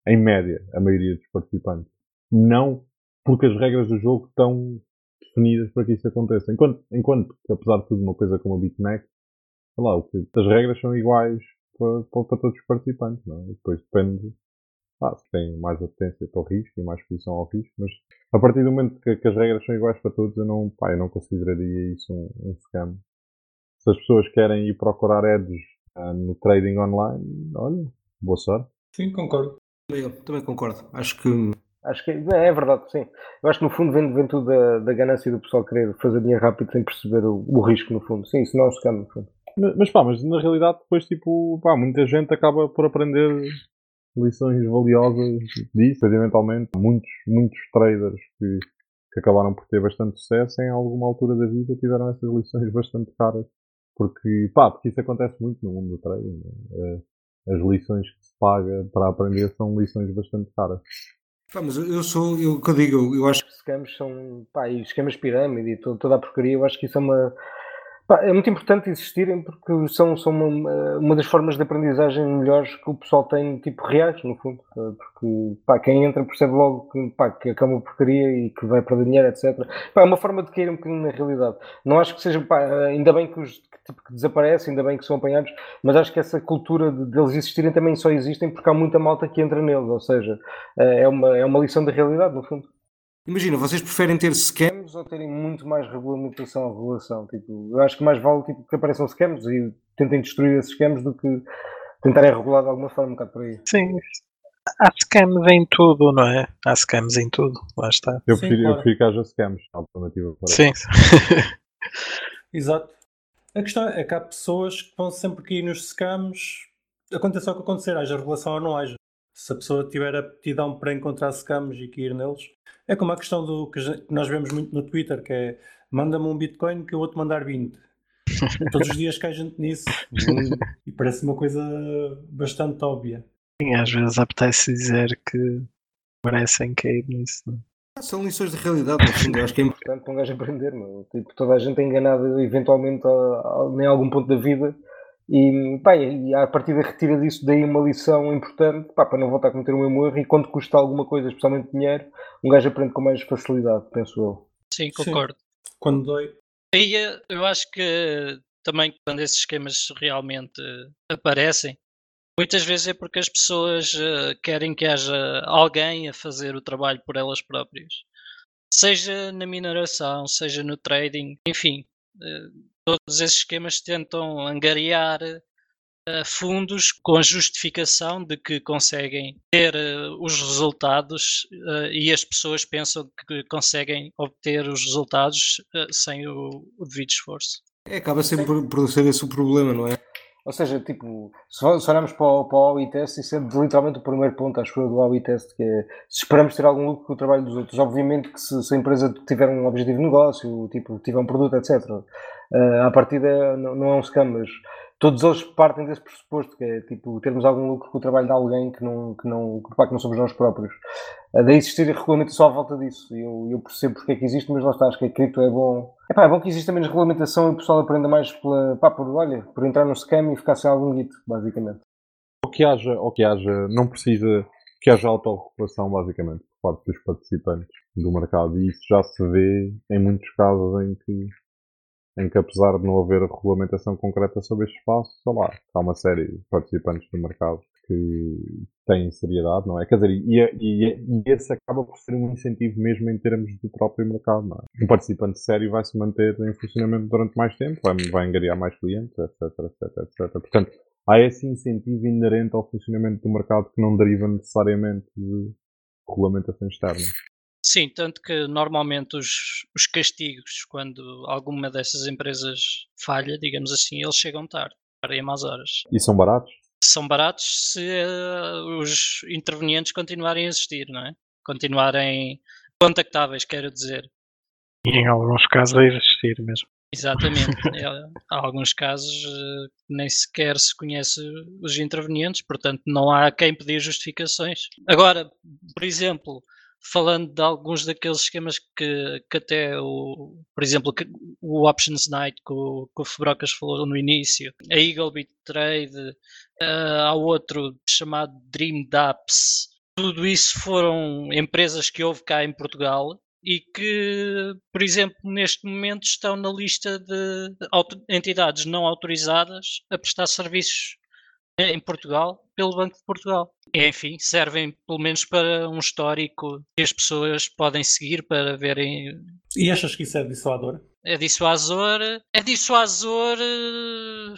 em média, a maioria dos participantes. Não porque as regras do jogo estão definidas para que isso aconteça. Enquanto, enquanto apesar de tudo, uma coisa como a BitMEX, sei lá, as regras são iguais para, para, todos os participantes, não é? Depois depende, ah, se tem mais atendência para o risco e mais exposição ao risco, mas a partir do momento que, que, as regras são iguais para todos, eu não, pá, eu não consideraria isso um, um scam. Se as pessoas querem ir procurar ads uh, no trading online, olha, boa sorte. Sim, concordo. Eu também concordo. Acho que. Acho que é, é verdade, sim. Eu acho que no fundo vem, vem tudo da, da ganância do pessoal querer fazer dinheiro rápido sem perceber o, o risco, no fundo. Sim, isso não é um scam, no fundo. Mas, mas pá, mas na realidade depois, tipo, pá, muita gente acaba por aprender lições valiosas disso. Eventualmente, muitos, muitos traders que, que acabaram por ter bastante sucesso em alguma altura da vida tiveram essas lições bastante caras. Porque, pá, porque isso acontece muito no mundo do trading. Né? As lições que se paga para aprender são lições bastante caras. Mas eu sou, eu que eu digo, eu acho que esquemas são, pá, e esquemas pirâmide e toda, toda a porcaria, eu acho que isso é uma, pá, é muito importante existirem porque são, são uma, uma das formas de aprendizagem melhores que o pessoal tem, tipo, reais, no fundo, porque, pá, quem entra percebe logo que, pá, que é uma porcaria e que vai perder dinheiro, etc. Pá, é uma forma de cair um bocadinho na realidade. Não acho que seja, pá, ainda bem que os, tipo, que desaparecem, ainda bem que são apanhados, mas acho que essa cultura de, deles existirem também só existem porque há muita malta que entra neles, ou seja, é uma, é uma lição da realidade, no fundo. Imagina, vocês preferem ter scams ou terem muito mais regulamentação ou regulação? Tipo, eu acho que mais vale tipo, que apareçam scams e tentem destruir esses scams do que tentarem regular de alguma forma um bocado por aí. Sim, há scams em tudo, não é? Há scams em tudo, lá está. Eu prefiro, Sim, claro. eu prefiro que haja scams, alternativa para Sim. Exato. A questão é que há pessoas que vão sempre cair nos scams, aconteça o que acontecer, haja regulação ou não haja. Se a pessoa tiver aptidão para encontrar scams e cair neles, é como a questão do que nós vemos muito no Twitter, que é manda-me um Bitcoin que eu vou-te mandar 20. Todos os dias cai gente nisso e parece uma coisa bastante óbvia. Sim, às vezes apetece dizer que merecem cair nisso. São lições de realidade. Eu acho que é importante para um gajo aprender. Meu. Tipo, toda a gente é enganada eventualmente a, a, em algum ponto da vida. E, pá, e a partir da retira disso, daí uma lição importante pá, para não voltar a cometer o mesmo erro. E quando custa alguma coisa, especialmente dinheiro, um gajo aprende com mais facilidade, penso eu. Sim, concordo. Sim. Quando dói. E eh, eu acho que também quando esses esquemas realmente aparecem, Muitas vezes é porque as pessoas uh, querem que haja alguém a fazer o trabalho por elas próprias. seja na mineração, seja no trading, enfim, eh, todos esses esquemas tentam angariar eh, fundos com a justificação de que conseguem ter eh, os resultados e as pessoas pensam que conseguem obter os resultados sem o, devido esforço. É, acaba sempre por ser esse o problema, não é? Ou seja, tipo, se, olharmos para o, para o isso é literalmente o primeiro ponto, acho eu, do test, que é se esperamos ter algum lucro com o trabalho dos outros. Obviamente que se, se a empresa tiver um objetivo de negócio, tipo, tiver um produto, etc., uh, eh, a partida não, não é um scam, mas todos eles partem desse pressuposto, que é tipo termos algum lucro com o trabalho de alguém que não, que não, que, pá, que não somos nós próprios. Uh, daí existir regulamentação à volta disso. Eu, eu percebo porque é que existe, mas lá está, acho que a cripto é bom. É pá, é bom que exista menos regulamentação e o pessoal aprenda mais pela, pá, por, olha, por entrar no scam e ficar sem algum guito, basicamente. Ou que haja, ou que haja, não precisa que haja autorregulação, basicamente, por parte dos participantes do mercado. E isso já se vê em muitos casos em que em que apesar de não haver regulamentação concreta sobre este espaço, sei lá, há uma série de participantes do mercado que têm seriedade, não é? Quer dizer, e, e, e esse acaba por ser um incentivo mesmo em termos do próprio mercado, não é? Um participante sério vai se manter em funcionamento durante mais tempo, vai, vai angariar mais clientes, etc, etc, etc. Portanto, há esse incentivo inerente ao funcionamento do mercado que não deriva necessariamente de regulamentação externa. Sim, tanto que normalmente os, os castigos, quando alguma dessas empresas falha, digamos assim, eles chegam tarde, em más horas. E são baratos? São baratos se uh, os intervenientes continuarem a existir, não é? Continuarem contactáveis, quero dizer. E em alguns casos a existir mesmo. Exatamente. É, há alguns casos uh, nem sequer se conhece os intervenientes, portanto não há quem pedir justificações. Agora, por exemplo, falando de alguns daqueles esquemas que, que até o, por exemplo, o Options Night que o, que o falou no início, a Eagle Beat Trade, uh, há outro chamado Dream Daps, tudo isso foram empresas que houve cá em Portugal e que, por exemplo, neste momento estão na lista de entidades não autorizadas a prestar serviços em Portugal pelo Banco de Portugal. Enfim, servem pelo menos para um histórico que as pessoas podem seguir para verem. E achas que isso é dissuador? É dissuasor, é dissuasor eh,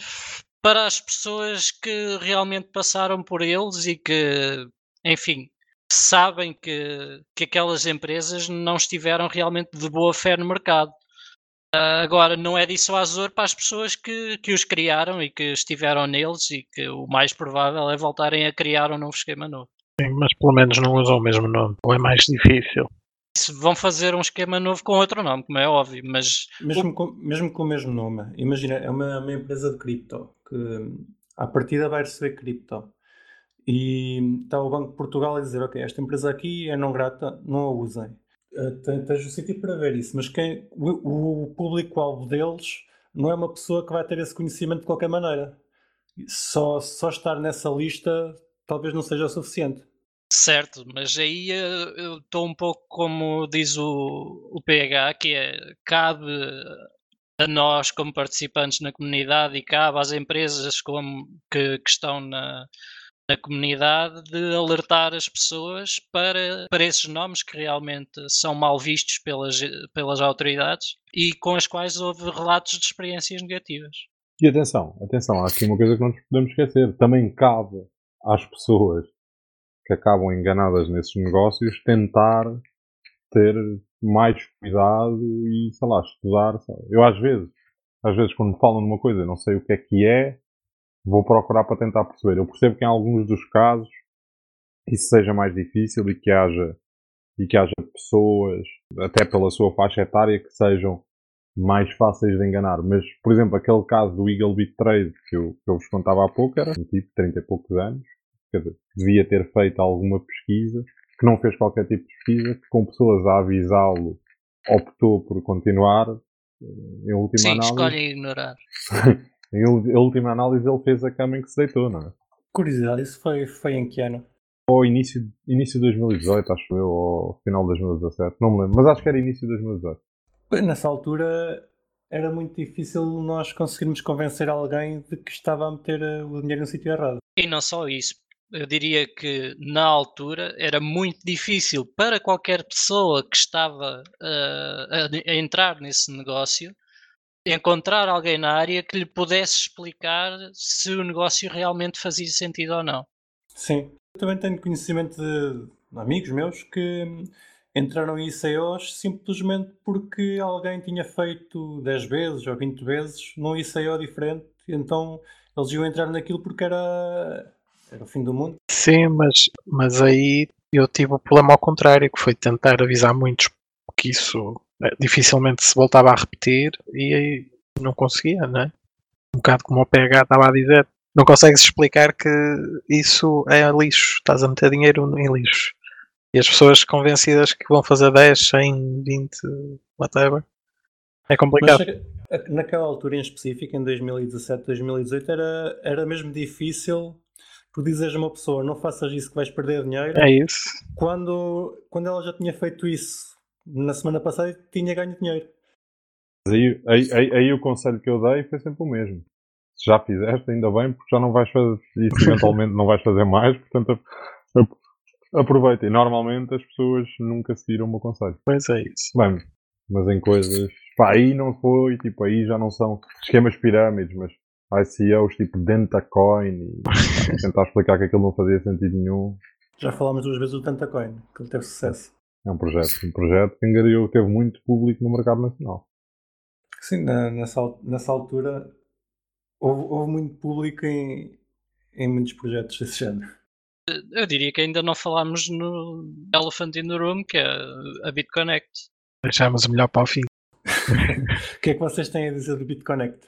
para as pessoas que realmente passaram por eles e que, enfim, sabem que, que aquelas empresas não estiveram realmente de boa fé no mercado. Agora, não é dissuasor para as pessoas que, que os criaram e que estiveram neles e que o mais provável é voltarem a criar um novo esquema novo. Sim, mas pelo menos não usam o mesmo nome, ou é mais difícil. Se vão fazer um esquema novo com outro nome, como é óbvio, mas. Mesmo, o... com, mesmo com o mesmo nome, imagina, é uma, uma empresa de cripto que à partida vai receber cripto. E está o Banco de Portugal a dizer: Ok, esta empresa aqui é não grata, não a usem. Uh, tens o sentido para ver isso, mas quem, o, o público-alvo deles não é uma pessoa que vai ter esse conhecimento de qualquer maneira. Só, só estar nessa lista talvez não seja o suficiente. Certo, mas aí eh, eu estou um pouco como diz o, o PH, que é cabe a nós como participantes na comunidade e cabe às empresas como, que, que estão na, na comunidade de alertar as pessoas para, para esses nomes que realmente são mal vistos pelas, pelas autoridades e com as quais houve relatos de experiências negativas. E atenção, atenção, há aqui uma coisa que não nos podemos esquecer. Também cabe às pessoas que acabam enganadas nesses negócios tentar ter mais cuidado e, sei lá, estudar. Eu às vezes, às vezes quando falam numa coisa não sei o que é que é, vou procurar para tentar perceber. Eu percebo que em alguns dos casos isso seja mais difícil e que haja e que haja pessoas, até pela sua faixa etária, que sejam mais fáceis de enganar. Mas, por exemplo, aquele caso do Eagle Beat Trade que eu, que eu vos contava há pouco, era um tipo de 30 e poucos anos, quer dizer, devia ter feito alguma pesquisa, que não fez qualquer tipo de pesquisa, que com pessoas a avisá-lo optou por continuar. Em última Sim, análise. escolhe ignorar. Em última análise, ele fez a cama em que se deitou, não é? Curiosidade, isso foi, foi em que ano? Ou início, início de 2018, acho eu, ou final de 2017, não me lembro, mas acho que era início de 2018. Nessa altura era muito difícil nós conseguirmos convencer alguém de que estava a meter eh, o dinheiro no sítio errado. E não só isso, Eu diria que na altura era muito difícil para qualquer pessoa que estava uh, a, a, entrar nesse negócio encontrar alguém na área que lhe pudesse explicar se o negócio realmente fazia sentido ou não. Sim, eu também tenho conhecimento de amigos meus que entraram em ICOs simplesmente porque alguém tinha feito 10 vezes ou 20 vezes num ICO diferente, então eles iam entrar naquilo porque era, era o fim do mundo. Sim, mas, mas aí eu tive o problema ao contrário, que foi tentar avisar muitos que isso dificilmente se voltava a repetir e aí não conseguia, né? Um bocado como o PH estava a dizer, não consegues explicar que isso é lixo, estás a meter dinheiro em lixo. E as pessoas convencidas que vão fazer 10, 100, 20, whatever, é complicado. Mas naquela altura em específico, em 2017, 2018, era, era mesmo difícil tu dizes a uma pessoa não faças isso que vais perder dinheiro. É isso. Quando, quando ela já tinha feito isso na semana passada e tinha ganho dinheiro. Aí, aí, aí, aí, o conselho que eu dei foi sempre o mesmo. Se já fizeste, ainda bem, porque já não vais fazer isso, eventualmente não vais fazer mais, portanto aproveita. E normalmente as pessoas nunca seguiram o meu conselho. Pois é isso. Bem, mas em coisas. Pá, aí não foi, tipo, aí já não são esquemas pirâmides, mas ICOs tipo Dentacoin e tentar explicar que aquilo não fazia sentido nenhum. Já falámos duas vezes do Dentacoin, que ele teve sucesso. É um projeto, um projeto que engariou, teve muito público no mercado nacional. Sim, na, nessa, nessa altura houve, houve muito público em, em muitos projetos desse género. Eu diria que ainda não falámos no Elephant in the Room, que é a BitConnect. Deixámos o melhor para o fim. o que é que vocês têm a dizer do BitConnect?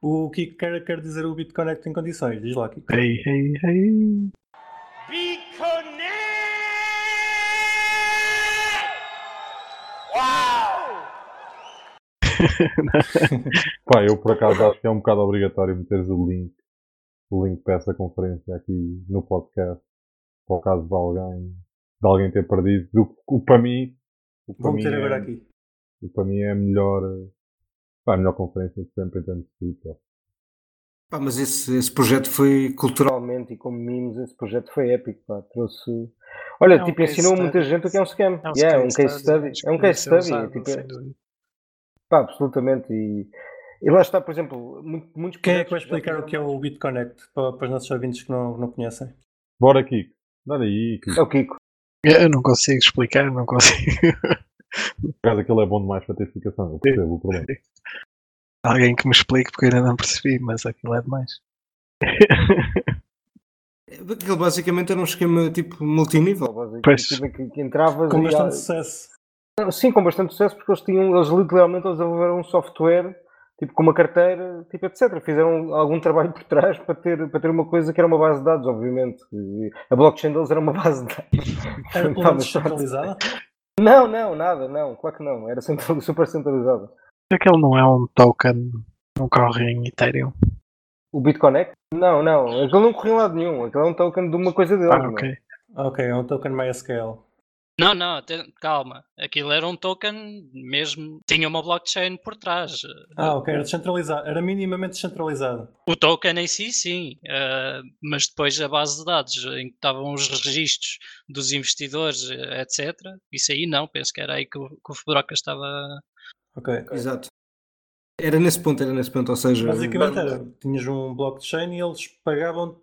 O que quer, quer dizer o BitConnect em condições? Diz lá, Kiko. Hey, hey, hey. BitConnect! Pá, eu por acaso acho que é um bocado obrigatório meteres o link, o link para essa conferência aqui no podcast, para o caso de alguém, de alguém ter perdido. O, o para mim, o para Vou mim é, aqui. O para mim é a melhor, pá, a melhor conferência de sempre em termos de futebol. Pá, mas esse, esse projeto foi culturalmente e como memes, esse projeto foi épico, pá, trouxe. Olha, É um tipo, ensinou study. muita gente o que é um scam. É um Yeah, case um case study. É um case ser study. usado, tipo, dúvida. pá, absolutamente. E, e lá está, por exemplo, mu- muitos Quem é que vai explicar o que é o BitConnect para, para os nossos ouvintes que não, não conhecem? Bora, Kiko. Dá aí, Kiko. É o Kiko. Eu não consigo explicar, não consigo. Por acaso aquilo é bom demais para ter explicação. Eu percebo o problema. Alguém que me explique, porque eu ainda não percebi, mas aquilo é demais. Aquilo basicamente era um esquema tipo multinível, basicamente. Tipo, que, que entravas Com e- bastante sucesso. Sim, com bastante sucesso, porque eles tinham, eles literalmente eles desenvolveram um software, tipo com uma carteira, tipo, etc. Fizeram algum trabalho por trás para ter, para ter uma coisa que era uma base de dados, obviamente. E a blockchain deles era uma base de dados. Era sorte. descentralizada? Não, não, nada, não, claro que não. Era central- super centralizado. Aquele não é um token, não corre em Ethereum. O BitConnect? Não, não, aquele não corria em lado nenhum. Aquele é um token de uma coisa deles. Ah, não é? ok. Ok, é um token MySQL. Não, não, até- calma. Aquilo era um token mesmo. Tinha uma blockchain por trás. Ah, ok, era descentralizado. Era minimamente descentralizado. O token em si, sim, eh, mas depois a base de dados em que estavam os registros dos investidores, eh, etc. Isso aí não, penso que era aí que o, que o Fedroca estava. Ok. Exato. Era nesse ponto, era nesse ponto, ou seja... Basicamente era, tinhas um blockchain e eles pagavam-te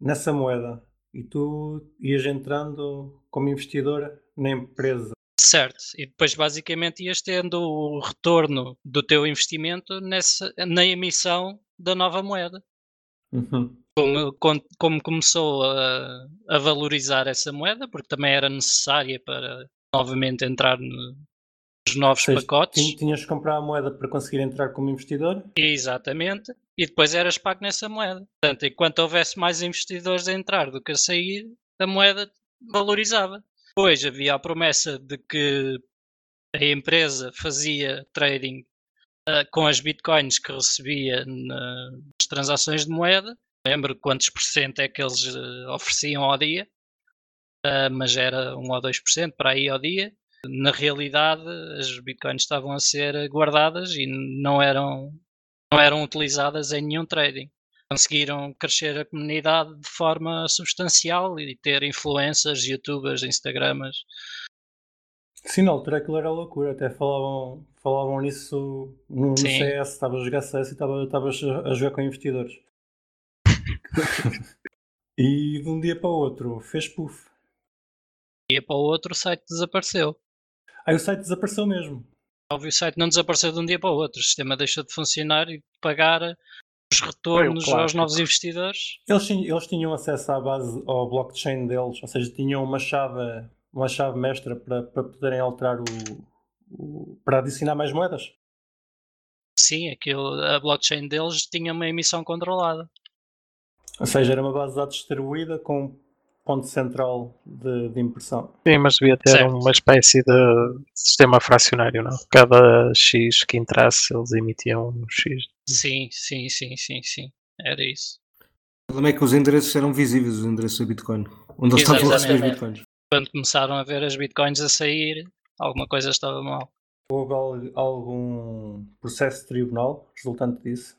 nessa moeda. E tu ias entrando como investidor na empresa. Certo, e depois basicamente ias tendo o retorno do teu investimento nessa, na emissão da nova moeda. Uhum. Como, com- como começou a, a valorizar essa moeda, porque também era necessária para novamente entrar no- novos seja, pacotes. tin- Tinhas que comprar a moeda para conseguir entrar como investidor. Exatamente. E depois eras pago nessa moeda. Portanto, enquanto houvesse mais investidores a entrar do que a sair, a moeda valorizava. Depois havia a promessa de que a empresa fazia trading ah, com as bitcoins que recebia na- nas transações de moeda. Lembro quantos por cento é que eles ah, ofereciam ao dia, Ah, mas era 1 ou 2% para aí ao dia. Na realidade, as bitcoins estavam a ser guardadas e não eram não eram utilizadas em nenhum trading. conseguiram crescer a comunidade de forma substancial e ter influencers, youtubers, instagramas. Sim, na altura aquilo era loucura, até falavam, falavam nisso no, no. CS, estava a jogar CS e estava estavas a jogar com investidores. e de um dia para o outro fez puff. E para o outro o site desapareceu. Aí o site desapareceu mesmo. Óbvio, o site não desapareceu de um dia para o outro. O sistema deixou de funcionar e de pagar os retornos aos clássico. novos investidores. Eles, tinham- eles tinham acesso à base, ao blockchain deles, ou seja, tinham uma chave, uma chave mestra para, para poderem alterar o, o- para adicionar mais moedas. Sim, aquilo, a blockchain deles tinha uma emissão controlada. Ou seja, era uma base de dados distribuída com ponto central de, de impressão. Sim, mas devia ter Certo. uma espécie de sistema fracionário, não? Cada X que entrasse, eles emitiam um X. Sim, sim, sim, sim, sim. Era isso. O problema é que os endereços eram visíveis, os endereços da Bitcoin. Onde eles estavam a receber os. Bitcoins. Quando começaram a ver as bitcoins a sair, alguma coisa estava mal. Houve al- algum processo de tribunal resultante disso?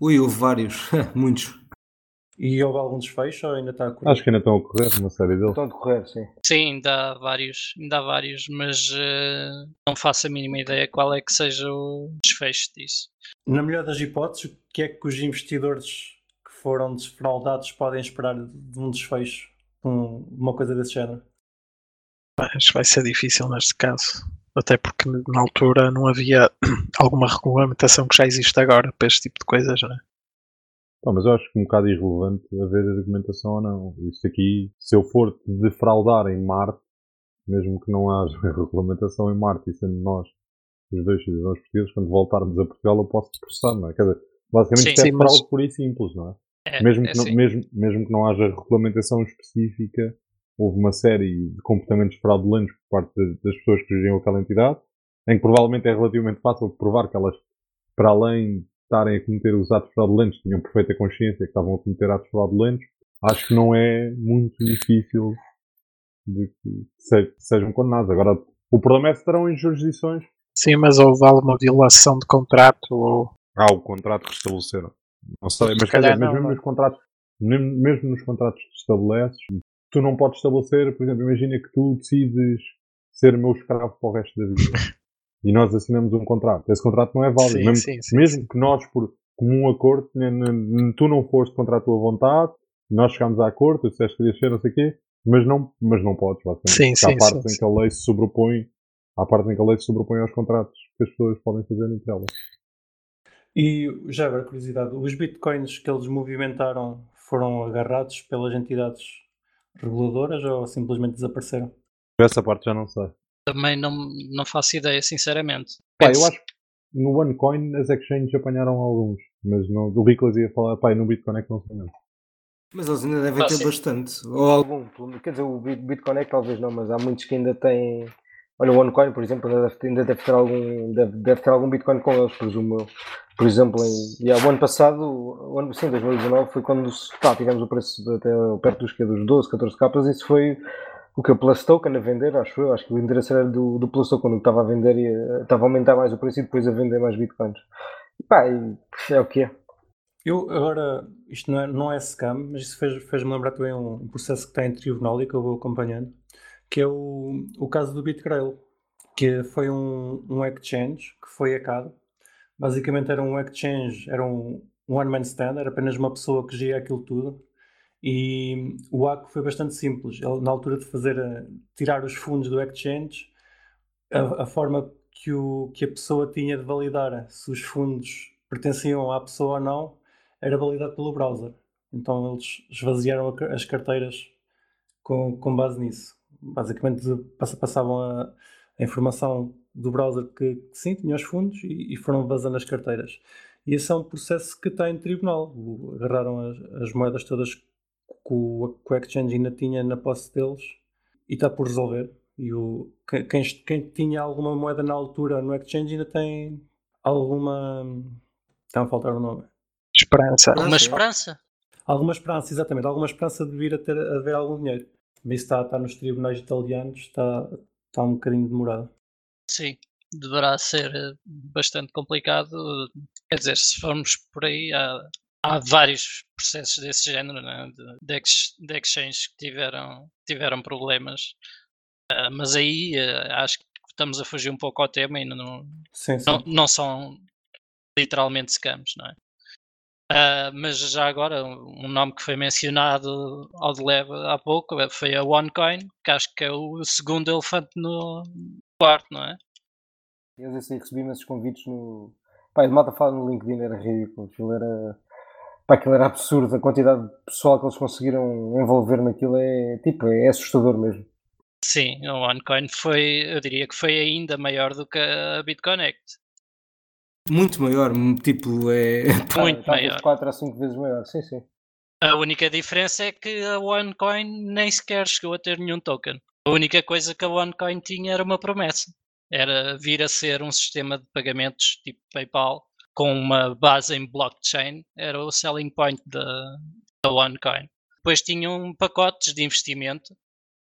Ui, houve vários, muitos. E houve algum desfecho ou ainda está a correr? Acho que ainda estão a correr uma série deles. Estão a decorrer, sim. Sim, ainda há vários, ainda há vários, mas eh, não faço a mínima ideia qual é que seja o desfecho disso. Na melhor das hipóteses, o que é que os investidores que foram desfraudados podem esperar de um desfecho? Um- uma coisa desse género? Mas vai ser difícil neste caso. Até porque na altura não havia alguma regulamentação que já existe agora para este tipo de coisas, não é? Pá, mas eu acho que é um bocado irrelevante haver argumentação ou não. Isto aqui, se eu for defraudar em Marte, mesmo que não haja regulamentação em Marte, e sendo nós os dois cidadãos portugueses, quando voltarmos a Portugal, eu posso te processar, não é? Quer dizer, basicamente Sim, isto é sim, mas- fraude pura e simples, não é? É, mesmo, é que não, assim. mesmo, mesmo que não haja regulamentação específica, houve uma série de comportamentos fraudulentos por parte de- das pessoas que geriam aquela entidade, em que provavelmente é relativamente fácil de provar que elas, para além estarem a cometer os atos fraudulentos, tinham perfeita consciência que estavam a cometer atos fraudulentos. Acho que não é muito difícil de que se- sejam condenados. Agora, o problema é se estarão em jurisdições. Sim, mas houve alguma violação de contrato ou. Há o contrato que estabeleceram. Não sei, mas quer dizer, não, mesmo não. nos contratos, mesmo, mesmo nos contratos que estabeleces, tu não podes estabelecer, por exemplo, imagina que tu decides ser meu escravo para o resto da vida. e nós assinamos um contrato. Esse contrato não é válido. Sim, mesmo sim, sim, mesmo sim. que nós, por comum acordo, n- n- tu não foste contra a tua vontade, nós chegámos a acordo, tu disseste que querias ser, não sei o quê, mas não, mas não podes, basicamente. Sim, há partes sim, em que a lei se sobrepõe, há partes em que a lei se sobrepõe aos contratos que as pessoas podem fazer entre elas. E já agora, curiosidade, os bitcoins que eles movimentaram foram agarrados pelas entidades reguladoras ou simplesmente desapareceram? Essa parte já não sei. Também não, não faço ideia, sinceramente. Pá, eu acho que no OneCoin as exchanges apanharam alguns, mas no, o Ricolas ia falar, pá, no Bitcoin é que não sei mesmo. Mas eles ainda devem Ah, ter sim. bastante. Ou algum. Quer dizer, o Bit- Bitcoin é que talvez não, mas há muitos que ainda têm. Olha, o OneCoin, por exemplo, ainda deve, ter- ainda deve ter algum. Deve, deve ter algum Bitcoin com eles, presumo eu. Por exemplo, em, e, ah, o ano passado, o ano, sim, 2019, foi quando tá, tivemos o preço de, até perto dos, que, dos 12, 14 capas. Isso foi o que o Plus Token a vender, acho eu. Acho que o endereço era do, do Plus Token, que estava a vender e eh, estava a aumentar mais o preço e depois a vender mais Bitcoins. E pá, e, é o que é. Eu agora, isto não é, não é scam, mas isso fez- fez-me lembrar também um, um processo que está em tribunal e que eu vou acompanhando, que é o, o caso do BitGrail, que foi um, um exchange que foi hackado. Basicamente era um exchange, era um one-man stand, era apenas uma pessoa que geria aquilo tudo. E o hack foi bastante simples. Ele, na altura de fazer, a- tirar os fundos do exchange, a, a forma que, o, que a pessoa tinha de validar se os fundos pertenciam à pessoa ou não era validado pelo browser. Então eles esvaziaram as carteiras com, com base nisso. Basicamente passa- passavam a, a informação do browser que, que sim, tinha os fundos e, e foram vazando as carteiras. E esse é um processo que está em tribunal. Agarraram as, as moedas todas que o, que o exchange ainda tinha na posse deles e está por resolver. E o, quem, quem, tinha alguma moeda na altura no exchange ainda tem alguma. Está a faltar o nome. Esperança. Uma sim. esperança? Alguma esperança, exatamente, alguma esperança de vir a ter a haver algum dinheiro. Mas isso está, está nos tribunais italianos, está, está um bocadinho demorado. Sim, deverá ser eh, bastante complicado. Quer dizer, se formos por aí, há há vários processos desse género, né? de, de, ex, de exchanges que tiveram, tiveram problemas. Uh, mas aí uh, acho que estamos a fugir um pouco ao tema e não, Sim, sim. não, não são literalmente scams, não é? Uh, mas já agora, um nome que foi mencionado ao de leve há pouco foi a OneCoin, que acho que é o segundo elefante no quarto, não é? Eu que recebi imensos convites no. Pai, de malta fala no LinkedIn era ridículo. Aquilo era. Pá, aquilo era absurdo. A quantidade de pessoal que eles conseguiram envolver naquilo é tipo, é assustador mesmo. Sim, a OneCoin foi, eu diria que foi ainda maior do que a BitConnect. Muito maior, tipo, é. Muito Talvez maior. 4 a 5 vezes maior, sim, sim. A única diferença é que a OneCoin nem sequer chegou a ter nenhum token. A única coisa que a OneCoin tinha era uma promessa. Era vir a ser um sistema de pagamentos tipo PayPal com uma base em blockchain. Era o selling point da, da OneCoin. Depois tinham pacotes de investimento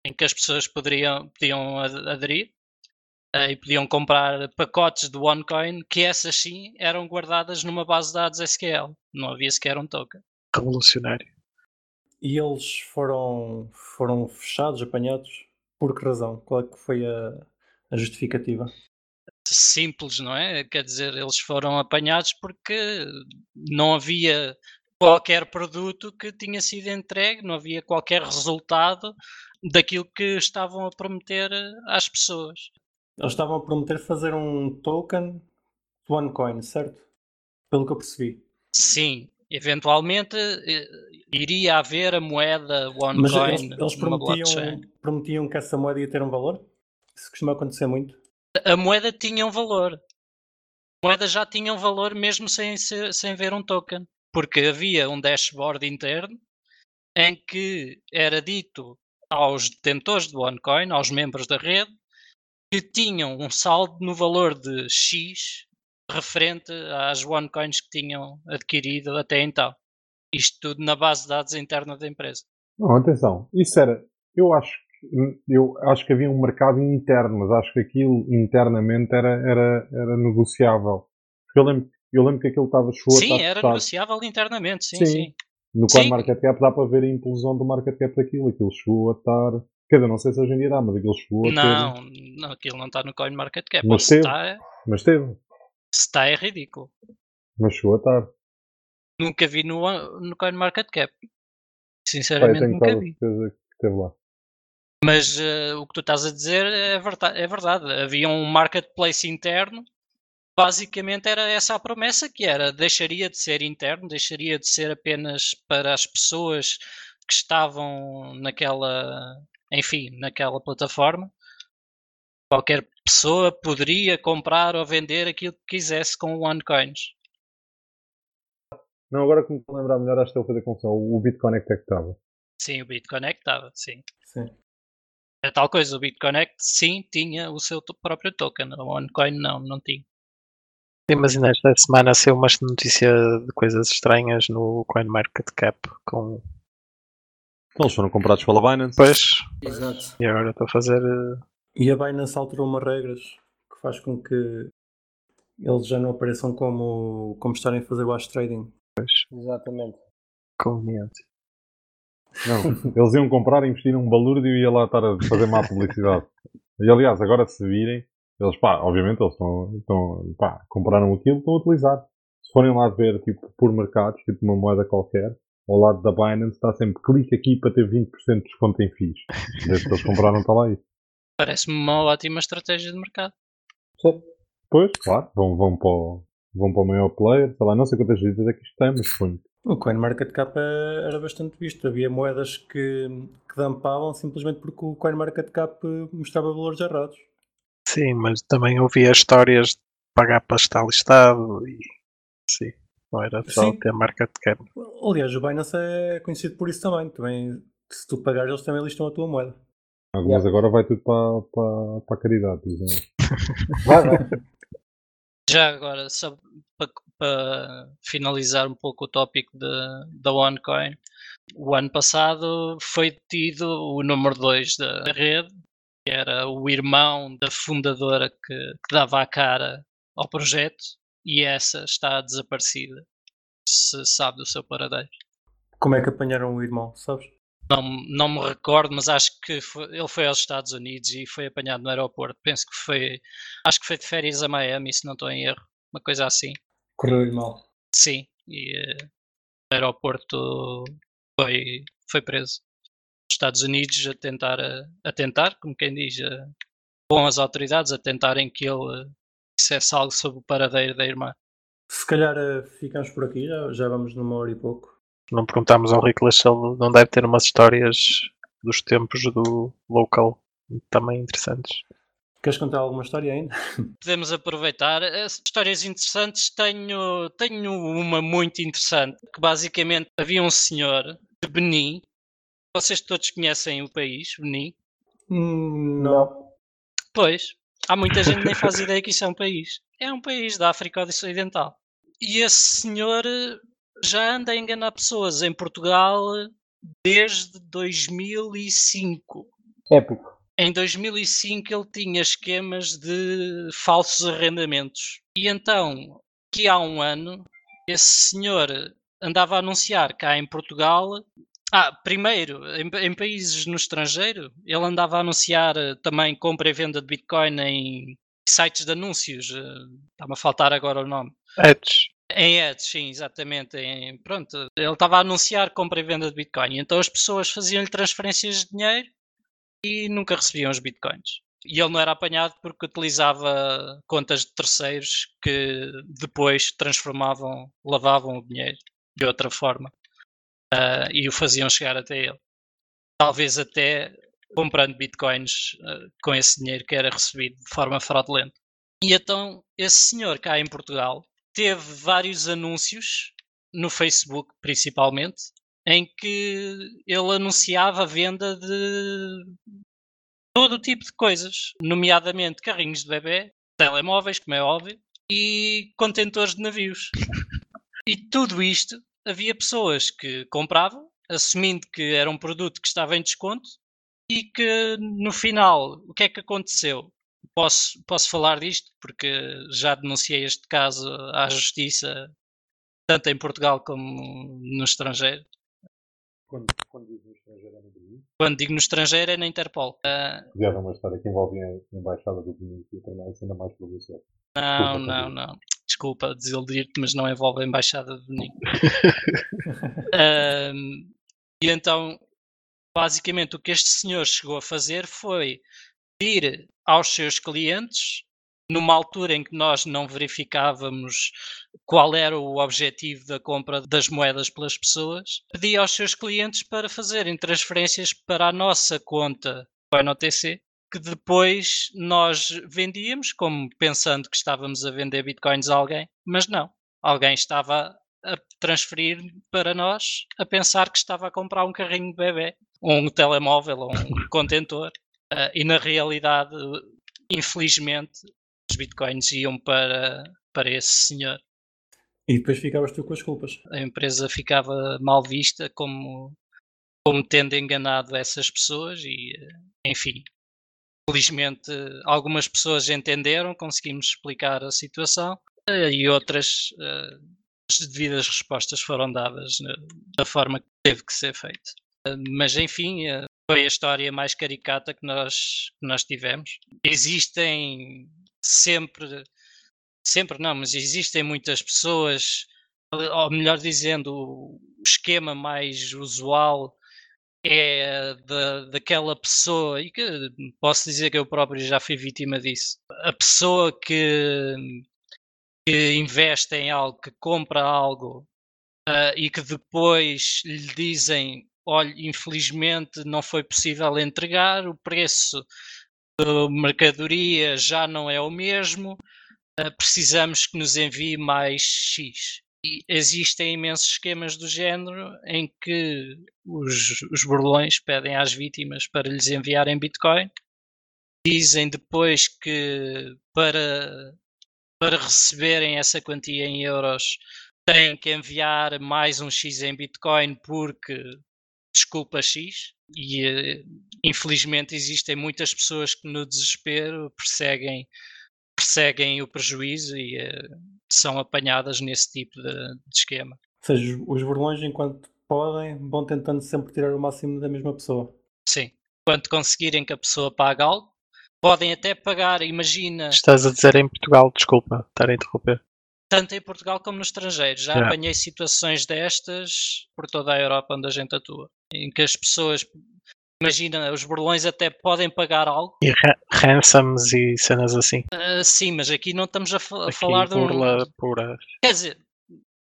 em que as pessoas poderiam, podiam ad- aderir eh, e podiam comprar pacotes de OneCoin que essas sim eram guardadas numa base de dados SQL. Não havia sequer um token. Revolucionário. E eles foram, foram fechados, apanhados? Por que razão? Qual é que foi a, a justificativa? Simples, não é? Quer dizer, eles foram apanhados porque não havia qualquer produto que tinha sido entregue, não havia qualquer resultado daquilo que estavam a prometer às pessoas. Eles estavam a prometer fazer um token de OneCoin, certo? Pelo que eu percebi. Sim, eventualmente eh, iria haver a moeda Mas OneCoin eles, eles numa prometiam, prometiam que essa moeda ia ter um valor? Isso costuma acontecer muito. A moeda tinha um valor. A moeda já tinha um valor mesmo sem, sem ver um token. Porque havia um dashboard interno em que era dito aos detentores do OneCoin, aos membros da rede, que tinham um saldo no valor de X referente às OneCoins que tinham adquirido até então. Isto tudo na base de dados interna da empresa. Não, atenção. Isso era. Eu acho eu acho que havia um mercado interno, mas acho que aquilo internamente era, era, era negociável. Eu lembro, eu lembro que aquilo estava a Sim, era negociável internamente, sim, Sim. sim. No Sim. CoinMarketCap dá para ver a implosão do market cap daquilo. Aquilo chegou a estar. Quer dizer, não sei se hoje em dia dá, mas aquilo chegou a Não, ter. não, aquilo não está no CoinMarketCap. Mas Ou se teve. está, Mas teve. se está é ridículo. Mas chegou a estar. Nunca vi no, no CoinMarketCap. Pá, eu Sinceramente tenho nunca vi. que esteve lá. Mas eh, o que tu estás a dizer é verdade, é verdade. Havia um marketplace interno. Basicamente era essa a promessa que era, deixaria de ser interno, deixaria de ser apenas para as pessoas que estavam naquela, enfim, naquela plataforma. Qualquer pessoa poderia comprar ou vender aquilo que quisesse com o OneCoins. Não, agora que me estou a lembrar melhor, acho que estou a fazer confusão. O BitConnect é que estava. Sim, o BitConnect estava, sim. Sim. É tal coisa, o BitConnect sim tinha o seu próprio token, o OneCoin não, não tinha. Sim, mas ainda esta semana saiu uma notícia de coisas estranhas no CoinMarketCap com. Eles foram comprados pela Binance. Pois, Exato. e agora estou a fazer. eh, E a Binance alterou umas regras que faz com que eles já não apareçam como, como estarem a fazer wash trading. Exatamente. conveniente. Não, eles iam comprar, investir num balúrdio e ia lá estar a fazer má publicidade. E aliás, agora se virem, eles, pá, obviamente eles estão, estão pá, compraram aquilo, estão a utilizar. Se forem lá ver, tipo, por mercados, tipo uma moeda qualquer, ao lado da Binance está sempre clique aqui para ter 20% de desconto em FIIs. Desde que eles compraram, está lá isso. Parece-me uma ótima estratégia de mercado. Pois, claro, vão, vão, para o, vão para o maior player, sei lá, não sei quantas vezes é que isto tem, mas suponho. O CoinMarketCap é- era bastante visto. Havia moedas que, que dampavam simplesmente porque o CoinMarketCap mostrava valores errados. Sim, mas também ouvia histórias de pagar para estar listado e. Sim, não era só Sim. ter market cap. Aliás, o Binance é conhecido por isso também. também se tu pagares, eles também listam a tua moeda. Algumas agora vai tudo para, para, para a caridade. Vai, vai. Já agora, só para finalizar um pouco o tópico da OneCoin, o ano passado foi detido o número 2 da rede, que era o irmão da fundadora que, que dava a cara ao projeto, e essa está desaparecida. se sabe do seu paradeiro. Como é que apanharam o irmão, sabes? Não, não me recordo, mas acho que foi- ele foi aos Estados Unidos e foi apanhado no aeroporto. Penso que foi. Acho que foi de férias a Miami, se não estou em erro. Uma coisa assim. Correu-lhe mal. Sim. E eh, no aeroporto foi, foi preso. Nos Estados Unidos a tentar, eh, a tentar, como quem diz, eh, com as autoridades a tentarem que ele eh, dissesse algo sobre o paradeiro da irmã. Se calhar eh, ficamos por aqui, já, já vamos numa hora e pouco. Não perguntámos ao Rick se ele não deve ter umas histórias dos tempos do local também interessantes. Queres contar alguma história ainda? podemos aproveitar. As histórias interessantes, tenho, tenho uma muito interessante, que basicamente havia um senhor de Benin. Vocês todos conhecem o país, Benin? Hum, não. Pois, há muita gente que nem faz ideia que isso é um país. É um país da África Ocidental. E esse senhor eh, já anda a enganar pessoas em Portugal desde 2005. Épico. Em 2005 ele tinha esquemas de falsos arrendamentos. E então, que há um ano, esse senhor andava a anunciar cá em Portugal. Ah, primeiro, em, em países no estrangeiro, ele andava a anunciar eh, também compra e venda de Bitcoin em sites de anúncios. eh, Está-me a faltar agora o nome. Edge. Em ads, sim, exatamente. Em- pronto, ele estava a anunciar compra e venda de Bitcoin. Então as pessoas faziam-lhe transferências de dinheiro e nunca recebiam os Bitcoins. E ele não era apanhado porque utilizava contas de terceiros que depois transformavam, lavavam o dinheiro de outra forma ah, e o faziam chegar até ele. Talvez até comprando Bitcoins ah, com esse dinheiro que era recebido de forma fraudulenta. E então esse senhor cá em Portugal teve vários anúncios no Facebook principalmente em que ele anunciava a venda de todo o tipo de coisas, nomeadamente carrinhos de bebê, telemóveis, como é óbvio, e contentores de navios. E tudo isto havia pessoas que compravam, assumindo que era um produto que estava em desconto e que no final, o que é que aconteceu? Posso, posso falar disto porque já denunciei este caso à justiça, tanto em Portugal como no estrangeiro. Quando, quando diz no estrangeiro é no Benin, Quando digo no estrangeiro é na Interpol. Fizeram uma história que envolvia a embaixada do Benin e tornar isso ainda mais provincial. não, não, não. Desculpa desiludir-te, mas não envolve a Embaixada de Benin. Ahm, e então, basicamente, o que este senhor chegou a fazer foi ir aos seus clientes, numa altura em que nós não verificávamos qual era o objetivo da compra das moedas pelas pessoas, pedir aos seus clientes para fazerem transferências para a nossa conta ONOTC, que depois nós vendíamos, como pensando que estávamos a vender bitcoins a alguém, mas não. Alguém estava a transferir para nós a pensar que estava a comprar um carrinho de bebê, um telemóvel, ou um contentor. Ah, e na realidade, infelizmente, os bitcoins iam para, para esse senhor. E depois ficavas tu com as culpas. A empresa ficava mal vista como, como tendo enganado essas pessoas e, eh, enfim, felizmente algumas pessoas entenderam, conseguimos explicar a situação eh, e outras eh, as devidas respostas foram dadas da forma que teve que ser feito. Mas enfim, foi a história mais caricata que nós, que nós tivemos. Existem sempre, sempre não, mas existem muitas pessoas, ou melhor dizendo, o esquema mais usual é da, daquela pessoa, e que posso dizer que eu próprio já fui vítima disso. A pessoa que, que investe em algo, que compra algo ah, e que depois lhe dizem: olha, infelizmente não foi possível entregar, o preço da mercadoria já não é o mesmo, ah, precisamos que nos envie mais X. E existem imensos esquemas do género em que os, os burlões pedem às vítimas para lhes enviarem Bitcoin, dizem depois que para, para receberem essa quantia em euros têm que enviar mais um X em Bitcoin porque desculpa X e eh, infelizmente existem muitas pessoas que no desespero perseguem perseguem o prejuízo e eh, são apanhadas nesse tipo de, de esquema. seja, os burlões, enquanto podem, vão tentando sempre tirar o máximo da mesma pessoa. Sim. Quando conseguirem que a pessoa pague algo, podem até pagar, imagina, Estás a dizer em Portugal, desculpa, estar a interromper. tanto em Portugal como no estrangeiro. Já Yeah. apanhei situações destas por toda a Europa onde a gente atua, em que as pessoas, imagina, os burlões até podem pagar algo. E ra- ransoms e cenas assim. Ah, sim, mas aqui não estamos a, fa- a Aqui, falar de um. burla pura. Quer dizer,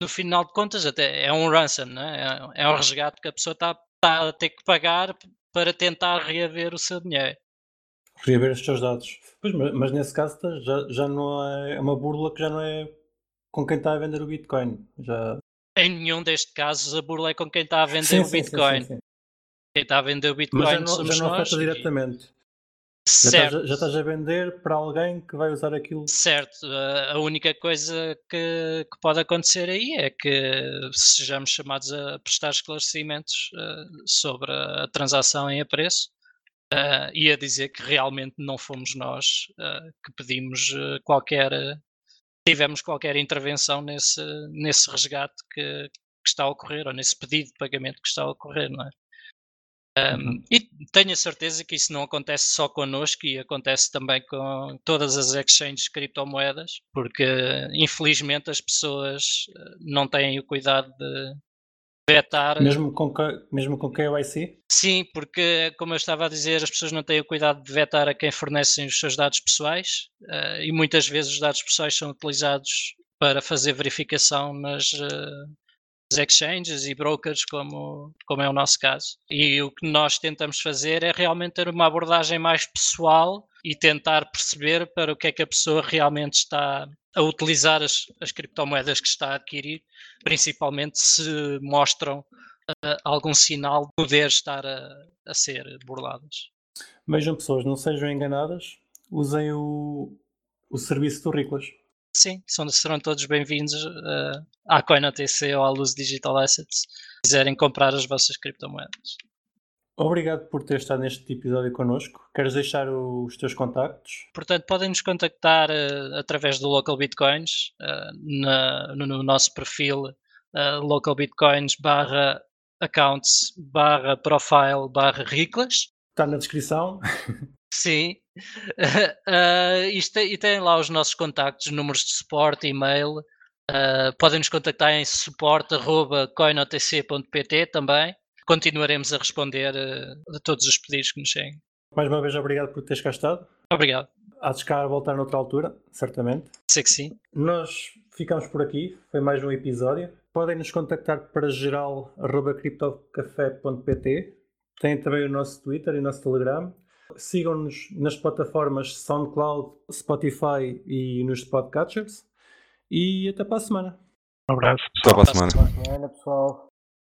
no final de contas, até é um ransom, né? é, é um resgate que a pessoa está tá a ter que pagar para tentar reaver o seu dinheiro. Reaver os seus dados. Pois, mas, mas nesse caso tá, já, já não é, é uma burla que já não é com quem está a vender o Bitcoin. Já... Em nenhum destes casos, a burla é com quem está a vender Sim, o Bitcoin. sim, sim. Quem está a vender o Bitcoin Mas já não, somos já não nós. afeta e- diretamente. Já Certo. estás, a- já estás a vender para alguém que vai usar aquilo. Certo, a única coisa que, que pode acontecer aí é que sejamos chamados a prestar esclarecimentos eh, sobre a transação em apreço eh, e a dizer que realmente não fomos nós eh, que pedimos qualquer, tivemos qualquer intervenção nesse, nesse resgate que, que está a ocorrer ou nesse pedido de pagamento que está a ocorrer, não é? Um, E tenho a certeza que isso não acontece só connosco e acontece também com todas as exchanges de criptomoedas, porque infelizmente as pessoas eh, não têm o cuidado de vetar. Mesmo com, mesmo com KYC? Sim, porque, como eu estava a dizer, as pessoas não têm o cuidado de vetar a quem fornecem os seus dados pessoais eh, e muitas vezes os dados pessoais são utilizados para fazer verificação nas, eh, nas exchanges e brokers, como, como é o nosso caso. E o que nós tentamos fazer é realmente ter uma abordagem mais pessoal e tentar perceber para o que é que a pessoa realmente está a utilizar as, as criptomoedas que está a adquirir, principalmente se mostram eh, algum sinal de poder estar a, a ser burladas. Vejam pessoas, não sejam enganadas, usem o, o serviço do Riclas. Sim, são, serão todos bem-vindos eh, à CoinOTC ou à Luz Digital Assets, se quiserem comprar as vossas criptomoedas. Obrigado por ter estado neste episódio connosco. Queres deixar os teus contactos? Portanto, podem nos contactar eh, através do Local Bitcoins eh, na- no, no nosso perfil eh, Local Bitcoins barra accounts barra profile barra riclas. Está na descrição. Sim. Eh, isto e tem lá os nossos contactos, números de suporte, e-mail. Eh, podem nos contactar em suporte.coinotc.pt também. Continuaremos a responder eh, a todos os pedidos que nos cheguem. Mais uma vez, obrigado por teres cá estado. Obrigado. Há de cá a voltar noutra altura, certamente. Sei que sim. Nós ficamos por aqui. Foi mais um episódio. Podem nos contactar para geral.criptocafé.pt. Tem também o nosso Twitter e o nosso Telegram. Sigam-nos nas plataformas SoundCloud, Spotify e nos podcatchers. E até para a semana. Um abraço. Até para a semana. Boa semana, pessoal.